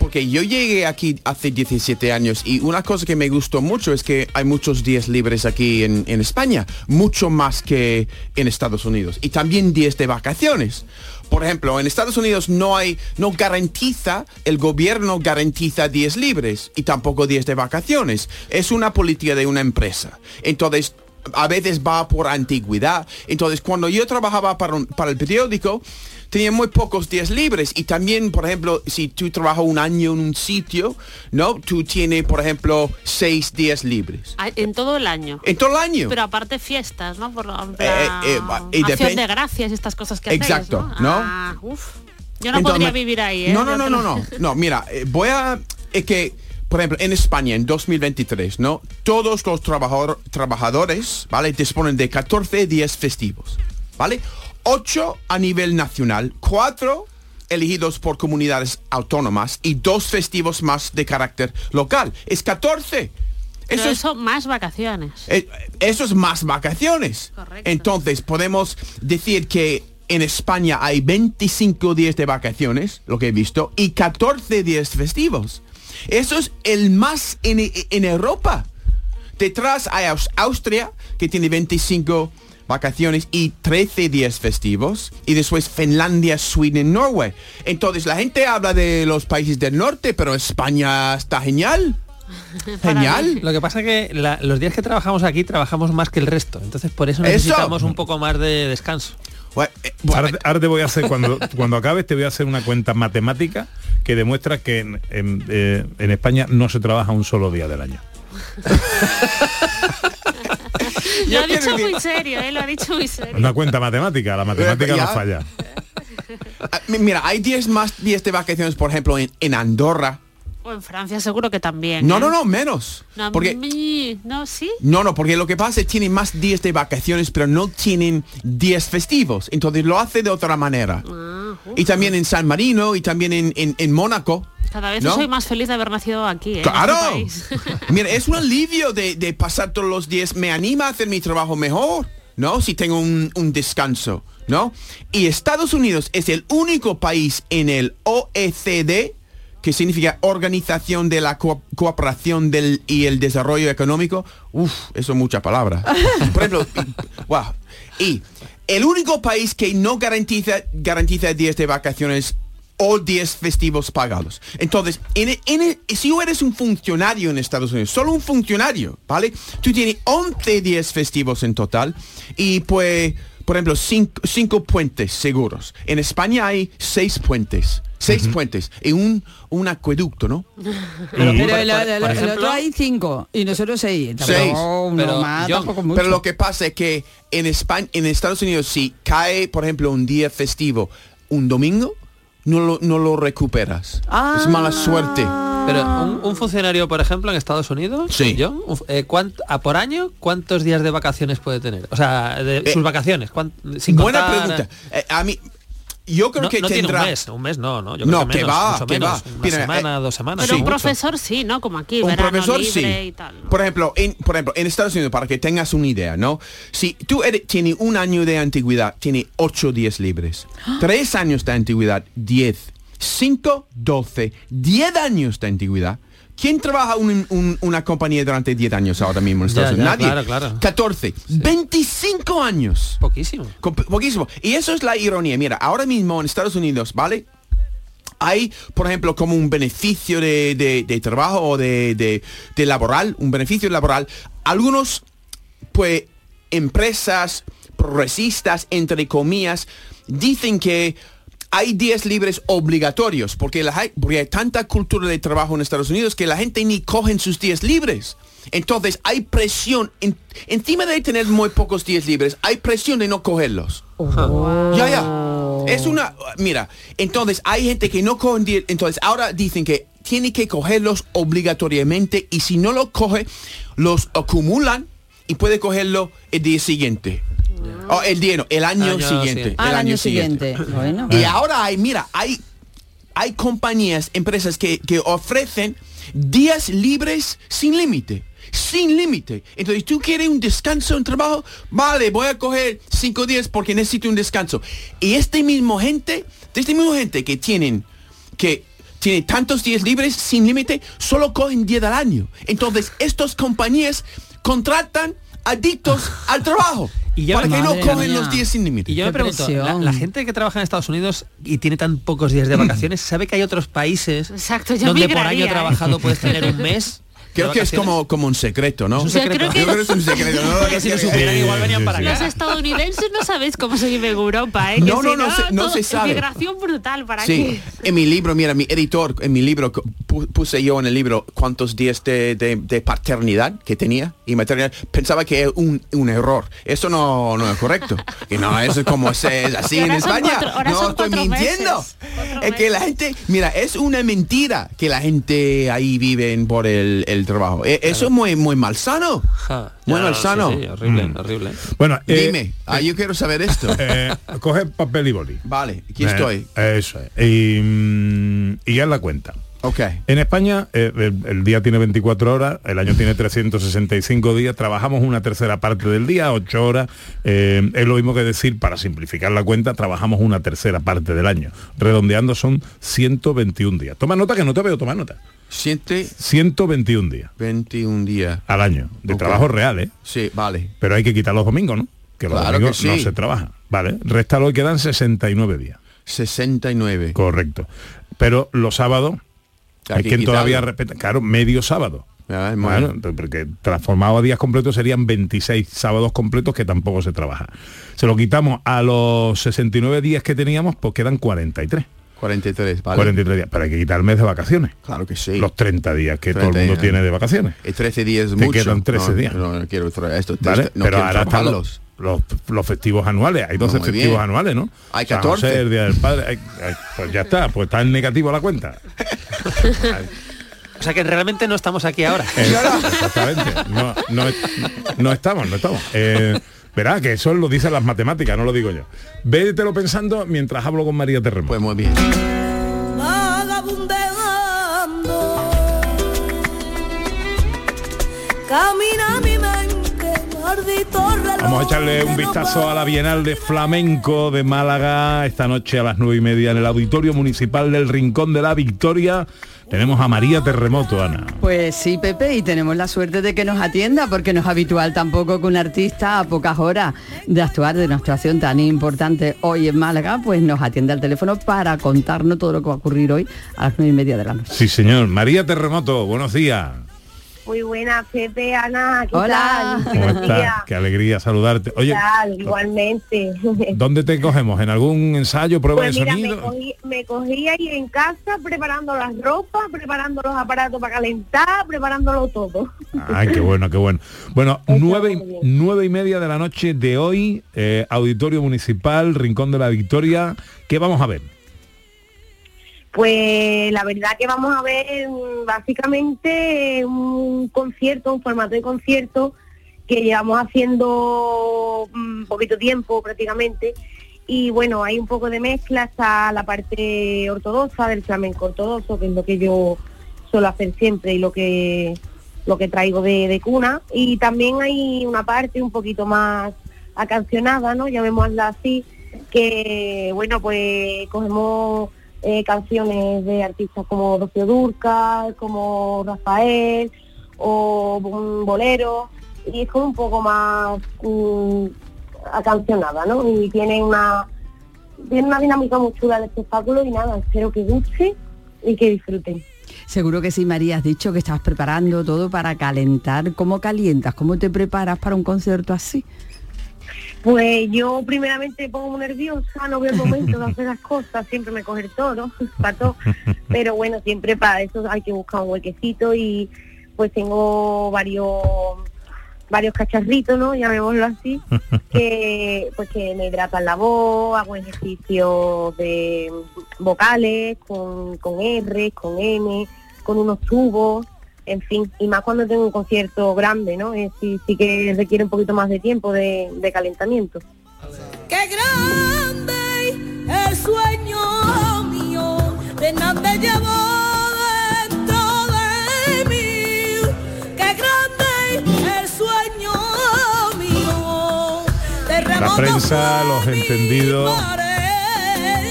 porque yo llegué aquí hace 17 años y una cosa que me gustó mucho es que hay muchos días libres aquí en, en España, mucho más que en Estados Unidos. Y también días de vacaciones. Por ejemplo, en Estados Unidos no hay, no garantiza, el gobierno garantiza días libres y tampoco días de vacaciones. Es una política de una empresa. Entonces, a veces va por antigüedad. Entonces, cuando yo trabajaba para, un- para el periódico, tenía muy pocos días libres. Y también, por ejemplo, si tú trabajas un año en un sitio, ¿no? Tú tienes, por ejemplo, seis días libres. Ah, En todo el año. En todo el año. Pero aparte fiestas, ¿no? Por en Eh, eh, y acción de gracias y estas cosas que Exacto, hacéis, ¿no? Ah, uf. Yo no Entonces, podría vivir ahí, ¿eh? No, no, no, no, no. No, mira, voy a... Es que, por ejemplo, en España, en 2023, ¿no? Todos los trabajador- trabajadores, ¿vale? Disponen de 14 días festivos, ¿vale? 8 a nivel nacional, 4 elegidos por comunidades autónomas y dos festivos más de carácter local. Es 14. Pero Eso eso, es- más vacaciones. Eh, Eso es más vacaciones. Entonces, podemos decir que en España hay 25 días de vacaciones, lo que he visto, y 14 días festivos. Eso es el más en, en Europa. Detrás hay Aus- Austria, que tiene 25 vacaciones y 13 días festivos. Y después Finlandia, Sweden, Norway. Entonces, la gente habla de los países del norte, pero España está genial. Genial. Lo que pasa que la- los días que trabajamos aquí trabajamos más que el resto. Entonces por eso Eso. necesitamos un poco más de descanso. Ahora, ahora te voy a hacer, cuando, cuando acabes, te voy a hacer una cuenta matemática que demuestra que en, en, eh, en España no se trabaja un solo día del año. Lo ha dicho muy serio, ¿eh? Lo ha dicho muy serio. Una cuenta matemática, la matemática no falla. Ah, mi- Mira, hay 10 más días de vacaciones, por ejemplo, en, en Andorra. O en Francia seguro que también. No, ¿eh? no, no, menos. No, Porque, mi- no, sí. no, no, porque lo que pasa es que tienen más días de vacaciones, pero no tienen días festivos. Entonces lo hace de otra manera. Ah. Y también en San Marino y también en, en, en Mónaco. Cada vez ¿no? soy más feliz de haber nacido aquí, ¿eh? en ¡Claro! este país. Mira, es un alivio de, de pasar todos los días. Me anima a hacer mi trabajo mejor, ¿no? Si tengo un, un descanso, ¿no? Y Estados Unidos es el único país en el OECD que significa Organización de la Co- Cooperación del, y el Desarrollo Económico. Uf, eso es mucha palabra. Por ejemplo, wow. Y el único país que no garantiza, garantiza días de vacaciones o días festivos pagados. Entonces, en, en- si tú eres un funcionario en Estados Unidos, solo un funcionario, ¿vale? Tú tienes 11 días festivos en total y pues, por ejemplo, cinco, cinco puentes seguros. En España hay seis puentes. Seis puentes y un, un acueducto, ¿no? Pero, el, otro hay cinco y nosotros seis. Seis. Más, tampoco mucho. pero lo que pasa es que en España, en Estados Unidos, si cae, por ejemplo, un día festivo, un domingo, no lo, no lo recuperas. Es mala suerte. Pero un, un funcionario, por ejemplo, en Estados Unidos, Sí. John, eh, ¿cuánt- a por año, ¿cuántos días de vacaciones puede tener? O sea, de Eh, sus vacaciones. ¿cuán- sin Buena contar- pregunta. Eh, a mí, yo creo no, que no tiene tendrá... un mes, un mes no, ¿no? Yo No, creo que, que menos, va, mucho que menos, va. Una Mira, semana, eh, dos semanas. Pero sí, un profesor sí, ¿no? Como aquí, un verano profesor libre sí. y tal. Por ejemplo, en, por ejemplo, en Estados Unidos, para que tengas una idea, ¿no? Si tú eres, tienes un año de antigüedad, tiene ocho días libres. Tres años de antigüedad, diez. Cinco, doce. Diez años de antigüedad. ¿Quién trabaja en una compañía durante 10 años ahora mismo en Estados Unidos? Nadie. claro, claro. 14. 25 años. Poquísimo. Poquísimo. Y eso es la ironía. Mira, ahora mismo en Estados Unidos, ¿vale? Hay, por ejemplo, como un beneficio de, de- de trabajo o de, de- de laboral, un beneficio laboral. Algunos, pues, empresas progresistas, entre comillas, dicen que hay días libres obligatorios, porque, la, hay- porque hay tanta cultura de trabajo en Estados Unidos que la gente ni cogen sus días libres. Entonces hay presión, en- encima de tener muy pocos días libres, hay presión de no cogerlos. Ya, ya. Es una, mira, entonces hay gente que no cogen días, entonces ahora dicen que tiene que cogerlos obligatoriamente y si no lo coge, los acumulan y puede cogerlo el día siguiente. O el día, no, el año, Año siguiente. siguiente. Ah, el año siguiente. Bueno. Y ahora hay, mira, hay, hay compañías, empresas que, que ofrecen días libres sin límite. Sin límite. Entonces, tú quieres un descanso en trabajo, vale, voy a coger cinco días porque necesito un descanso. Y este mismo gente, de este mismo gente que tienen, que tiene tantos días libres sin límite, solo cogen 10 al año. Entonces, estas compañías contratan adictos al trabajo. Y yo para que no mía. los días sin límite. Y yo me pregunto, la, la gente que trabaja en Estados Unidos y tiene tan pocos días de vacaciones, ¿sabe que hay otros países Exacto, yo donde por año ¿eh? trabajado puedes tener un mes? Creo que es como, como un secreto, ¿no? Es un secreto. Yo creo que- Yo creo que es un secreto, ¿no? Porque si lo supieran igual venían para Los estadounidenses no sabéis cómo se vive en Europa, ¿eh? Que No, no, si no se- no todo- se sabe. Migración brutal para Sí, aquí. en mi libro, mira, mi editor, en mi libro pu- puse yo en el libro cuántos días de, de- de paternidad que tenía y maternidad. Pensaba que era un, un error. Eso no, no es correcto. Y no, eso es como se es así en España. cuatro- no estoy mintiendo. Es que la gente, mira, es una mentira que la gente ahí vive por el, el trabajo. E- Eso es muy, muy malsano. Muy Ya, malsano. sí, sí, horrible, Mm. horrible. Bueno, eh, Dime, ah, yo quiero saber esto. eh, coge papel y boli. Vale, aquí Eh, estoy. Eso es. Y, mm, y haz la cuenta. Ok. En España eh, el, el día tiene 24 horas, el año tiene 365 días, trabajamos una tercera parte del día, 8 horas. eh, es lo mismo que decir, para simplificar la cuenta, trabajamos una tercera parte del año. Redondeando son 121 días. Toma nota que no te veo, toma nota. Siente 121 días 21 días. al año, de Ok. trabajo real, ¿eh? Sí, vale. Pero hay que quitar los domingos, ¿no? Que los Claro que domingos no se trabaja. Vale, réstalo y quedan 69 días. 69. Correcto. Pero los sábados Hay quien todavía respeta, claro, medio sábado. Ah, bueno. Porque transformado a días completos serían 26 sábados completos que tampoco se trabaja. Se lo quitamos a los 69 días que teníamos, pues quedan 43. 43, vale. 43 días. Pero hay que quitar el mes de vacaciones. Claro que sí. Los 30 días que todo el 30 mundo días. tiene de vacaciones. Y 13 días Te mucho. quedan 13 no, días. No, no quiero esto. ¿Vale? No Pero quiero ahora. Los, festivos anuales. Hay 12 muy festivos bien. anuales, ¿no? Hay San 14. José, el Día del Padre. hay- hay- pues ya está, pues está en negativo la cuenta. O sea que realmente no estamos aquí ahora. Eh, Exactamente. No, no, no estamos, no estamos. Eh, verá que eso lo dicen las matemáticas, no lo digo yo. Vételo pensando mientras hablo con María Terremoto. Pues muy bien. Vamos a echarle un vistazo a la Bienal de Flamenco de Málaga esta noche a las nueve y media en el Auditorio Municipal del Rincón de la Victoria. Tenemos a María Terremoto, Ana. Pues sí, Pepe, y tenemos la suerte de que nos atienda, porque no es habitual tampoco que un artista a pocas horas de actuar de una actuación tan importante hoy en Málaga, pues nos atienda al teléfono para contarnos todo lo que va a ocurrir hoy a las nueve y media de la noche. Sí, señor. María Terremoto, buenos días. Muy buena, Pepe, Ana. ¿qué Hola. tal? Qué alegría saludarte. Oye, ¿Qué tal? Igualmente. ¿dónde te cogemos? ¿En algún ensayo, prueba Pues de mira, me sonido? cogí, me cogí ahí en casa preparando las ropas, preparando los aparatos para calentar, preparándolo todo. Ay, qué bueno, qué bueno. Bueno, nueve, y- nueve y media de la noche de hoy, eh, Auditorio Municipal, Rincón de la Victoria. ¿Qué vamos a ver? Pues la verdad que vamos a ver mm, básicamente un concierto, un formato de concierto que llevamos haciendo un poquito tiempo prácticamente y bueno, hay un poco de mezcla hasta la parte ortodoxa del flamenco ortodoxo, que es lo que yo suelo hacer siempre y lo que lo que traigo de, de cuna y también hay una parte un poquito más acancionada, ¿no? Llamémosla así, que bueno, pues cogemos eh, canciones de artistas como Rocío Durcal, como Rafael o un bolero y es como un poco más mm, acancionada, ¿no? Y tiene una tiene una dinámica muy chula el espectáculo y nada, espero que guste y que disfruten. Seguro que sí, María, has dicho que estás preparando todo para calentar. ¿Cómo calientas? ¿Cómo te preparas para un concierto así? Pues yo primeramente me pongo muy nerviosa, no veo el momento de hacer las cosas, siempre me coge el toro, para todo. Pero bueno, siempre para eso hay que buscar un huequecito y pues tengo varios varios cacharritos, ¿no? Llamémoslo así, que pues que me hidratan la voz, hago ejercicios de vocales con, con R, con M, con unos tubos, en fin, y más cuando tengo un concierto grande, ¿no? Eh, sí, sí que requiere un poquito más de tiempo de, de calentamiento. Qué grande el sueño mío, de mí. Qué grande el sueño mío. La prensa, los entendidos,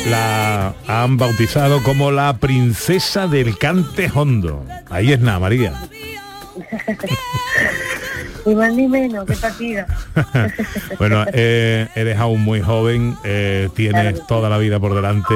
la han bautizado como la princesa del cante hondo. Ahí es nada, María. Ni más ni menos, qué partida. bueno, eh, eres aún muy joven, eh, tienes toda la vida por delante,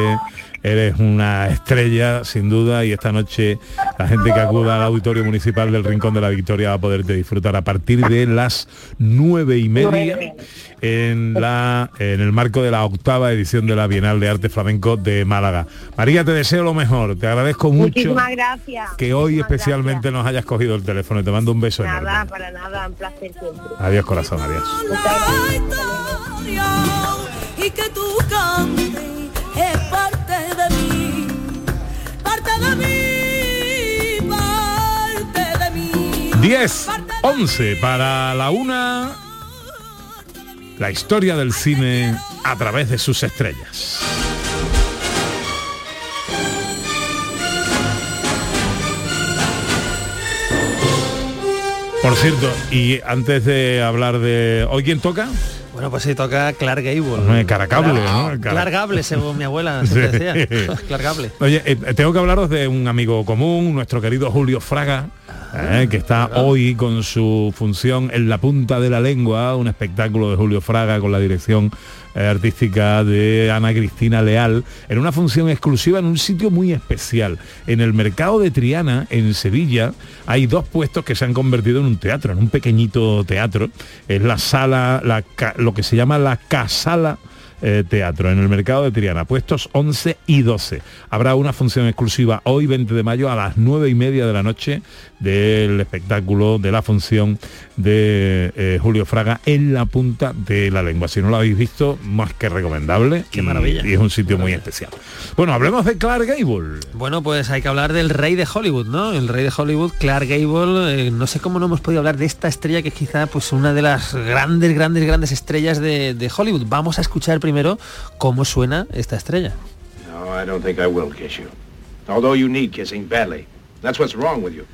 eres una estrella sin duda y esta noche la gente que acuda al auditorio municipal del Rincón de la Victoria va a poderte disfrutar a partir de las nueve y media en la en el marco de la octava edición de la Bienal de Arte Flamenco de Málaga. María, te deseo lo mejor, te agradezco mucho gracias. que hoy Muchísimas especialmente nos hayas cogido el teléfono y te mando un beso enorme. Nada, para nada, un placer siempre. Adiós corazón, adiós. y que tú 10, 11 para la una. La historia del cine a través de sus estrellas. Por cierto, y antes de hablar de... ¿Hoy quién toca? Bueno, pues sí, toca Clark Gable. Caracable, Clark Gable, según mi abuela siempre decía. Clark Gable. Oye, eh, tengo que hablaros de un amigo común, nuestro querido Julio Fraga, eh, que está hoy con su función en la punta de la lengua, un espectáculo de Julio Fraga con la dirección eh, artística de Ana Cristina Leal, en una función exclusiva en un sitio muy especial. En el mercado de Triana, en Sevilla, hay dos puestos que se han convertido en un teatro, en un pequeñito teatro. Es la sala, la lo que se llama la casala eh, teatro en el mercado de Triana, puestos 11 y 12. Habrá una función exclusiva hoy 20 de mayo a las 9 y media de la noche del espectáculo de la función de eh, Julio Fraga en la punta de la lengua. Si no lo habéis visto, más que recomendable. Qué y- maravilla. Y, es un sitio muy especial. Bueno, hablemos de Clark Gable. Bueno, pues hay que hablar del rey de Hollywood, ¿no? El rey de Hollywood, Clark Gable. eh, no sé cómo no hemos podido hablar de esta estrella que es quizá pues una de las grandes, grandes, grandes estrellas de, de Hollywood. Vamos a escuchar primero cómo suena esta estrella. No, I don't think I will kiss you. Although you need kissing badly. That's what's wrong with you.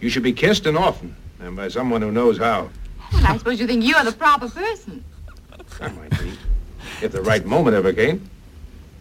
You should be kissed and often, and by someone who knows how. Well, I suppose you think you're the proper person. I might be. If the right moment ever came.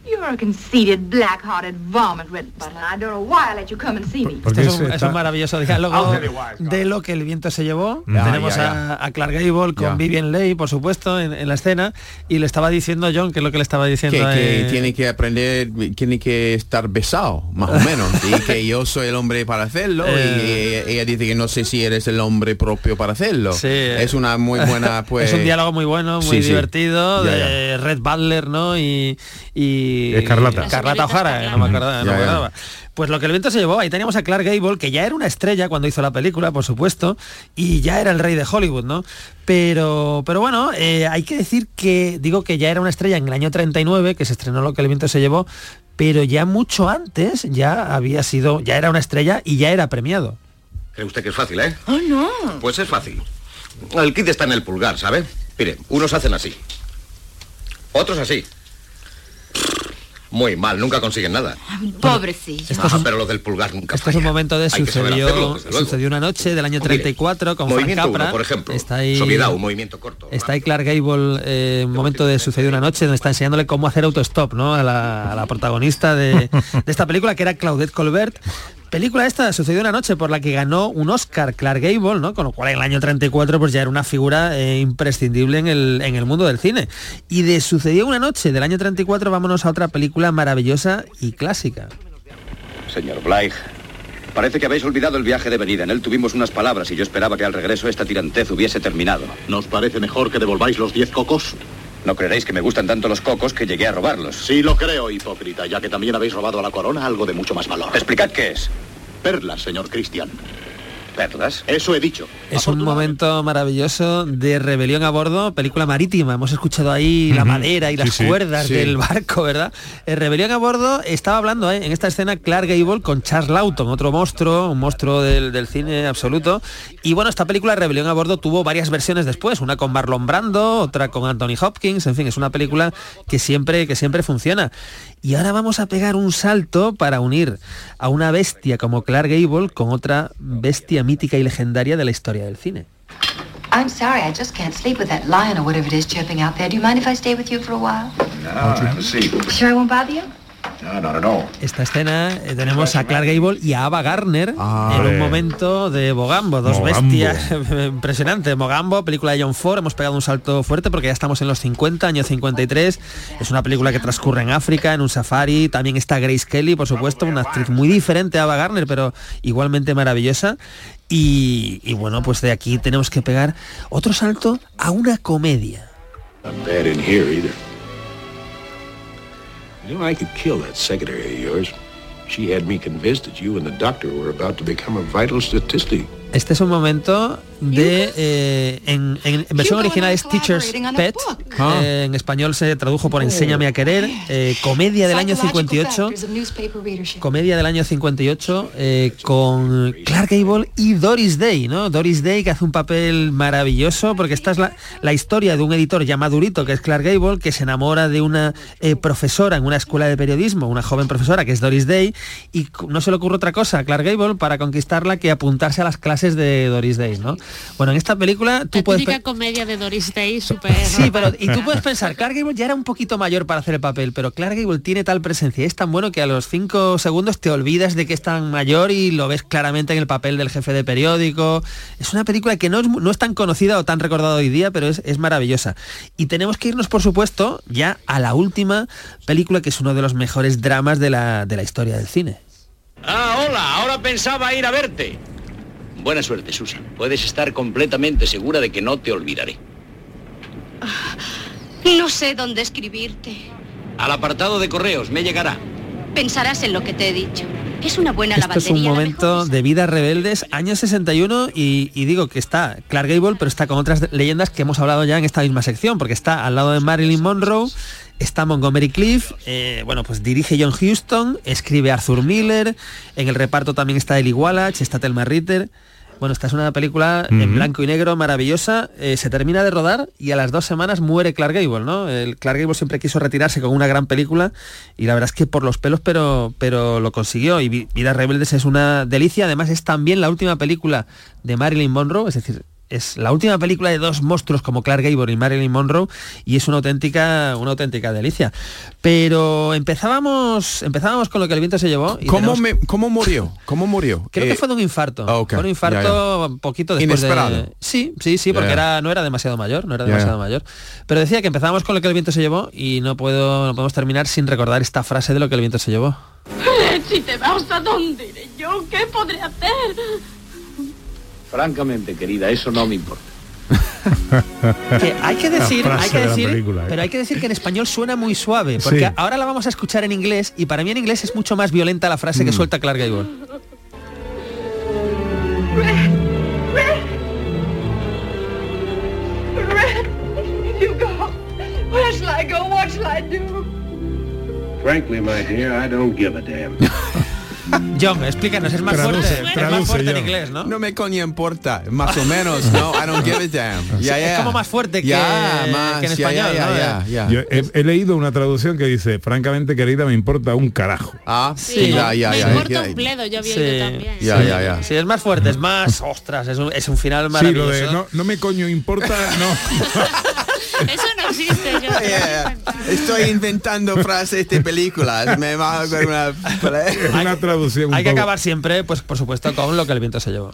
You're a conceited, black-hearted varmint, Red Butler. I don't know why I let you come and see me. Este es, un, es un maravilloso diálogo de lo que el viento se llevó. Ya, Tenemos ya, A, a Clark Gable con. Vivian Leigh, por supuesto, en, en la escena. Y le estaba diciendo John, que es lo que le estaba diciendo. que, que eh, tiene que aprender, tiene que estar besado, más o menos. y que yo soy el hombre para hacerlo. Eh. y ella dice que no sé si eres el hombre propio para hacerlo. Sí, eh. es una muy buena, pues. es un diálogo muy bueno, muy Sí, sí. divertido, de Red Butler, ¿no? Y, y Escarlata. Carlata O'Hara, eh, no me acordaba. no me ya. acordaba. Pues lo que el viento se llevó, ahí teníamos a Clark Gable, que ya era una estrella cuando hizo la película, por supuesto, y ya era el rey de Hollywood, ¿no? Pero, pero bueno, eh, hay que decir que, digo que ya era una estrella en el año 39, que se estrenó lo que el viento se llevó, pero ya mucho antes ya había sido, ya era una estrella y ya era premiado. ¿Cree usted que es fácil, eh? Oh, no. Pues es fácil. El kit está en el pulgar, ¿sabe? Mire, unos hacen así. Otros así. Muy mal, nunca consiguen nada. Pobrecillo. Esto es Ah, un- pero lo del pulgar nunca Este es un momento de sucedió, hacerlo, sucedió una noche del año Mire, 34 con Frank movimiento Capra. uno, por ejemplo. Está ahí, un movimiento corto. Está ahí Clark Gable, eh, un momento de sucedió una noche donde está enseñándole cómo hacer autostop, ¿no? A la, a la protagonista de, de esta película que era Claudette Colbert. Película esta sucedió una noche por la que ganó un Oscar Clark Gable, ¿no? Con lo cual en el año 34 pues ya era una figura eh, imprescindible en el, en el mundo del cine. Y de sucedió una noche del año 34 vámonos a otra película maravillosa y clásica. Señor Blythe, parece que habéis olvidado el viaje de venida. En él tuvimos unas palabras y yo esperaba que al regreso esta tirantez hubiese terminado. ¿Nos parece mejor que devolváis los diez cocos? No creeréis que me gustan tanto los cocos que llegué a robarlos. Sí lo creo, hipócrita, ya que también habéis robado a la corona algo de mucho más valor. Explicad qué es. Perlas, señor Cristian. ¿Perlas? Eso he dicho. Es un momento maravilloso de rebelión a bordo, película marítima. Hemos escuchado ahí la madera y Sí, las sí, cuerdas sí. del barco, ¿verdad? Eh, rebelión a bordo estaba hablando eh, en esta escena Clark Gable con Charles Lawton, otro monstruo, un monstruo del, del cine absoluto. Y bueno, esta película Rebelión a bordo tuvo varias versiones después, una con Marlon Brando, otra con Anthony Hopkins, en fin, es una película que siempre, que siempre funciona. Y ahora vamos a pegar un salto para unir a una bestia como Clark Gable con otra bestia mítica y legendaria de la historia del cine. I'm sorry, I just can't sleep with that lion or whatever it is chirping out there. Do you mind if I stay with you for a while? No, have a seat. Sure I won't bother you? No, at all. Esta escena eh, tenemos a Clark Gable y a Ava Gardner en hombre. un momento de Mogambo, dos Mogambo. bestias impresionantes. Mogambo, película de John Ford, hemos pegado un salto fuerte porque ya estamos en los 50, año 53. Es una película que transcurre en África, en un safari. También está Grace Kelly, por supuesto, una actriz muy diferente a Ava Gardner, pero igualmente maravillosa. Y, y bueno, pues de aquí tenemos que pegar otro salto a una comedia. Not bad in here either. You know, I could kill that secretary of yours. She had me convinced that you and the doctor were about to become a vital statistic. Este es un momento de eh, en, en- en versión original es Teacher's Pet, Ah. eh, en español se tradujo por Enséñame a querer, eh, comedia del año 58, Factors of newspaper readership. comedia del año 58 eh, con Clark Gable y Doris Day, ¿no? Doris Day que hace un papel maravilloso porque esta es la, la historia de un editor ya madurito que es Clark Gable que se enamora de una eh, profesora en una escuela de periodismo, una joven profesora que es Doris Day y no se le ocurre otra cosa a Clark Gable para conquistarla que apuntarse a las clases de Doris Day, ¿no? Bueno, en esta película tú La puedes... típica comedia de Doris Day, súper... Sí, pero y tú puedes pensar, Clark Gable ya era un poquito mayor para hacer el papel, pero Clark Gable tiene tal presencia, y es tan bueno que a los cinco segundos te olvidas de que es tan mayor y lo ves claramente en el papel del jefe de periódico. Es una película que no es, no es tan conocida o tan recordada hoy día, pero es, es maravillosa. Y tenemos que irnos, por supuesto, ya a la última película que es uno de los mejores dramas de la, de la historia del cine. Ah, hola, ahora pensaba ir a verte. Buena suerte, Susan. Puedes estar completamente segura de que no te olvidaré. No sé dónde escribirte. Al apartado de correos me llegará. Pensarás en lo que te he dicho. Es una buena Esto es un lavandería. momento de vidas rebeldes, año 61, y, y digo que está Clark Gable, pero está con otras leyendas que hemos hablado ya en esta misma sección, porque está al lado de Marilyn Monroe, está Montgomery Cliff, eh, bueno, pues dirige John Huston, escribe Arthur Miller, en el reparto también está Eli Wallach, está Thelma Ritter. Bueno, esta es una película en blanco y negro maravillosa. eh, se termina de rodar y a las dos semanas muere Clark Gable, ¿no? El Clark Gable siempre quiso retirarse con una gran película y la verdad es que por los pelos, pero, pero lo consiguió. Y Vi- Vidas Rebeldes es una delicia. Además es también la última película de Marilyn Monroe, es decir, es la última película de dos monstruos como Clark Gable y Marilyn Monroe y es una auténtica, una auténtica delicia. Pero empezábamos, empezábamos con lo que el viento se llevó. y ¿Cómo, tenemos- me- ¿Cómo murió? ¿Cómo murió? Creo Eh, que fue de un infarto. ah. Fue un infarto un poquito después Inesperado. de... Sí, sí, sí, porque era, no era demasiado mayor, no era demasiado mayor. Pero decía que empezábamos con lo que el viento se llevó y no puedo, no podemos terminar sin recordar esta frase de lo que el viento se llevó. Si te vas, ¿a dónde iré yo? ¿Qué podré hacer? Francamente, querida, eso no me importa. Que hay que decir, hay que de decir, película, ¿eh? pero hay que decir que en español suena muy suave, porque Sí. ahora la vamos a escuchar en inglés y para mí en inglés es mucho más violenta la frase que Mm. suelta Clark Gable. Red, you go. Where shall I go? What shall I do? Frankly, my dear, I don't give a damn. John, explícanos, es más Traduce, fuerte, es más fuerte en inglés, ¿no? No me coño importa, más o menos, no, I don't give a damn. Es como más fuerte que- Ya, más, que en español, ¿no? Yo he, he leído una traducción que dice, francamente querida, me importa un carajo. Ah, Sí, ya, ya, me ya. importa ya. un bledo, yo vi Sí, yo también. Ya, sí. ya, ya. Sí, es más fuerte, es más, ostras, es un, es un final Sí, lo maravilloso. de no, no me coño importa, no. Eso no existe, yo. Yeah. Estoy inventando frases de películas. Me va a hacer una... Una traducción. un Hay que poco- acabar siempre, pues por supuesto, con lo que el viento se llevó.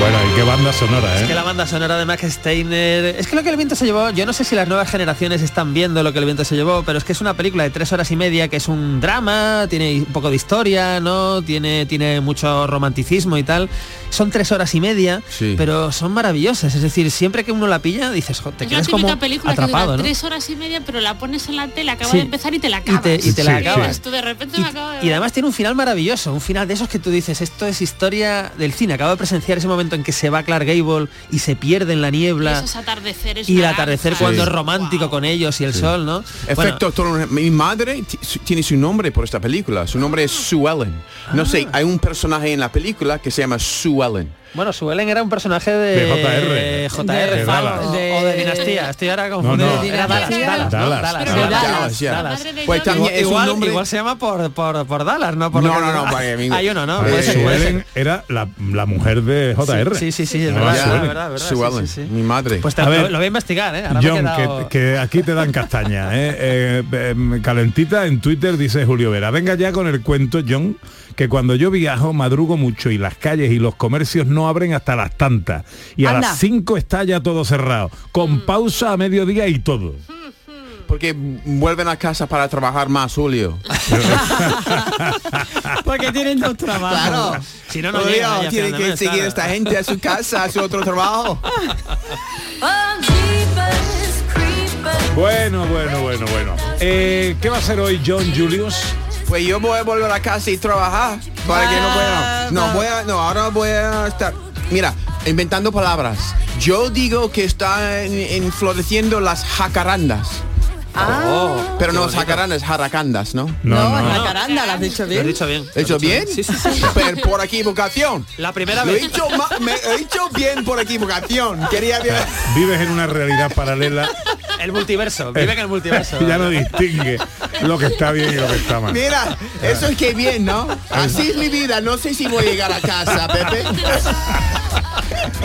Bueno, qué banda sonora, Es que ¿eh? la banda sonora de Max Steiner... Es que lo que el viento se llevó, yo no sé si las nuevas generaciones están viendo lo que el viento se llevó, pero es que es una película de tres horas y media que es un drama, tiene un poco de historia, ¿no? Tiene, tiene mucho romanticismo y tal. Son tres horas y media, Sí. pero son maravillosas. Es decir, siempre que uno la pilla, dices, "Jo, te quedas como película atrapado, que dura ¿no? tres horas y media, pero la pones en la tele, acaba Sí. de empezar y te la Y acabas. te, y te la Sí, acabas. Dices tú, de repente me acabo de Y además tiene un final maravilloso, un final de esos que tú dices, esto es historia del cine. Acabo de presenciar ese momento en que se va Clark Gable y se pierde en la Y niebla. esos atardeceres Y el atardecer cuando es romántico con ellos y el sol, ¿no? Efecto, mi madre tiene su nombre por esta película. Su nombre es Sue Ellen. No sé, Ah. hay un personaje en la película que se llama Sue Ellen. Bueno, Sue Ellen era un personaje de, De JR. JR, De Dallas. o de Dinastía. Estoy ahora No, confundido. no. Dallas. Dallas, ¿no? Pues también igual, nombre... igual se llama por, por, por Dallas, ¿no? Por No, no, no, para mí- Hay uno, ¿no? Eh, Puede ser, Sue puede ser. Ellen era la, la mujer de JR. Sí, sí, sí, es No, verdad, verdad, verdad, verdad, Sue sí, Ellen, sí, sí. mi madre. Pues te- A lo, ver, lo voy a investigar, ¿eh? Ahora me he John, quedado- que, que aquí te dan castaña. ¿eh? Eh, em, calentita en Twitter dice Julio Vera. Venga ya con el cuento, John, que cuando yo viajo madrugo mucho y las calles y los comercios no abren hasta las tantas. Y a las 5 está ya todo cerrado. Con pausa a mediodía y todo. Porque vuelven a casa para trabajar más, Julio. Porque tienen dos trabajos. Claro. Si no, no Julio, llegan ya a tiene que seguir claro. esta gente a su casa, a su otro trabajo. Bueno, bueno, bueno, bueno. Eh, ¿Qué va a hacer hoy John Julius? Pues yo voy a volver a casa y trabajar para que no pueda. No, voy a, no, ahora voy a estar. Mira, inventando palabras. Yo digo que están en- floreciendo las jacarandas. Ah, pero no, jacaranda es jaracandas, ¿no? No, no, no. jacaranda, lo has dicho bien. Lo has dicho bien. ¿He dicho bien? Sí, sí, sí. Pero por equivocación. La primera vez. Lo he dicho, me he dicho bien por equivocación. Quería bien. Vives en una realidad paralela. El multiverso, vive en el multiverso. ya no distingue lo que está bien y lo que está mal. Mira, eso es que bien, ¿no? Así es mi vida, no sé si voy a llegar a casa, Pepe.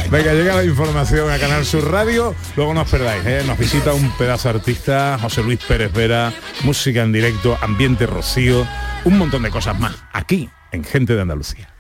Venga, llega la información a Canal Sur Radio, luego nos perdáis, ¿eh? nos visita un pedazo artista, José Luis Pérez Vera, música en directo, ambiente rocío, un montón de cosas más, aquí, en Gente de Andalucía.